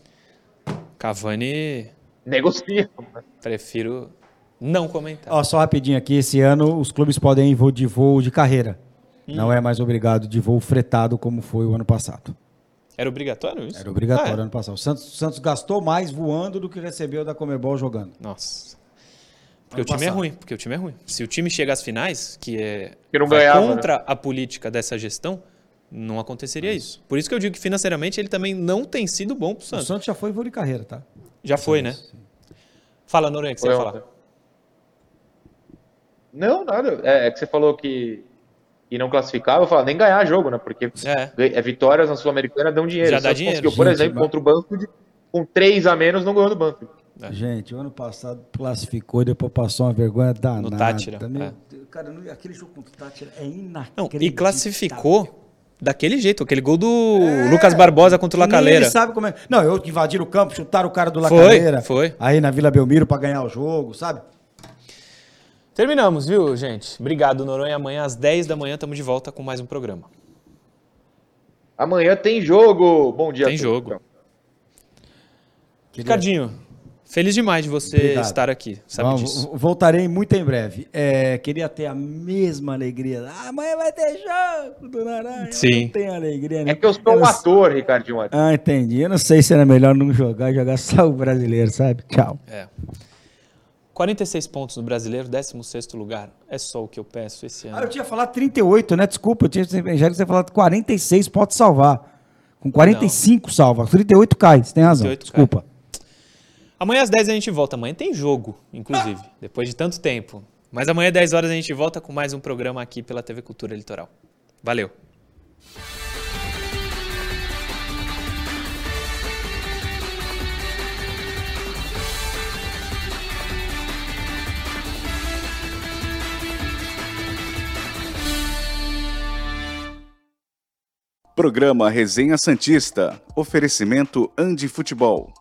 Cavani, Negociam. né? prefiro não comentar. Ó, só rapidinho aqui, esse ano os clubes podem ir de voo de carreira. Não é mais obrigado de voo fretado como foi o ano passado. Era obrigatório isso? Era obrigatório Ah, é? ano passado. O Santos, o Santos gastou mais voando do que recebeu da Comebol jogando. Nossa. Porque o time é ruim, porque o time é ruim. Se o time chega às finais, que é Que não ganhava, contra a política dessa gestão, não aconteceria isso. Por isso que eu digo que financeiramente ele também não tem sido bom pro O Santos. Santos já foi voo de carreira, tá? Já foi, né? Fala, Noronha, que você ia falar. Não, nada. É, é que você falou que, que não classificava, eu falo, nem ganhar jogo, né? Porque É. é, vitórias na Sul-Americana dão dinheiro. Já dá Santos dinheiro. Conseguiu, por Gente, exemplo, mas- contra o Banfield, com três a menos, não ganhou do Banfield. É. Gente, o ano passado classificou e depois passou uma vergonha danada. Tátira, Meu é. Cara, aquele jogo contra o Tátira é inacreditável. Não, e classificou daquele jeito, aquele gol do Lucas Barbosa contra o É, Lacaleira. Ele sabe como é. Não, eu invadir o campo, chutar o cara do Foi, Lacaleira. foi. Aí na Vila Belmiro pra ganhar o jogo, sabe? Terminamos, viu, gente? Obrigado, Noronha. Amanhã às 10 da manhã estamos de volta com mais um programa. Amanhã tem jogo. Bom dia. Tem a todos. jogo. Ricardinho, feliz demais de você Obrigado. estar aqui. Sabe Vamos, disso. vo- Voltarei muito em breve. É, queria ter a mesma alegria. Ah, amanhã vai ter jogo do Naranha. Sim. Não tem alegria, né? É que eu sou um não- ator, Ricardinho. Ah, entendi. Eu não sei se era melhor não jogar, jogar só o brasileiro, sabe? Tchau. É. 46 pontos no brasileiro, 16 lugar. É só o que eu peço esse ano. Ah, eu tinha falado 38, né? Desculpa, eu tinha já que você falado 46 pode salvar. Com 45 salva. 38 cai, você tem razão. 38 cai. Amanhã às 10 a gente volta. Amanhã tem jogo, inclusive, depois de tanto tempo. Mas amanhã às 10 horas a gente volta com mais um programa aqui pela TV Cultura Litoral. Valeu! Programa Resenha Santista. Oferecimento Andi Futebol.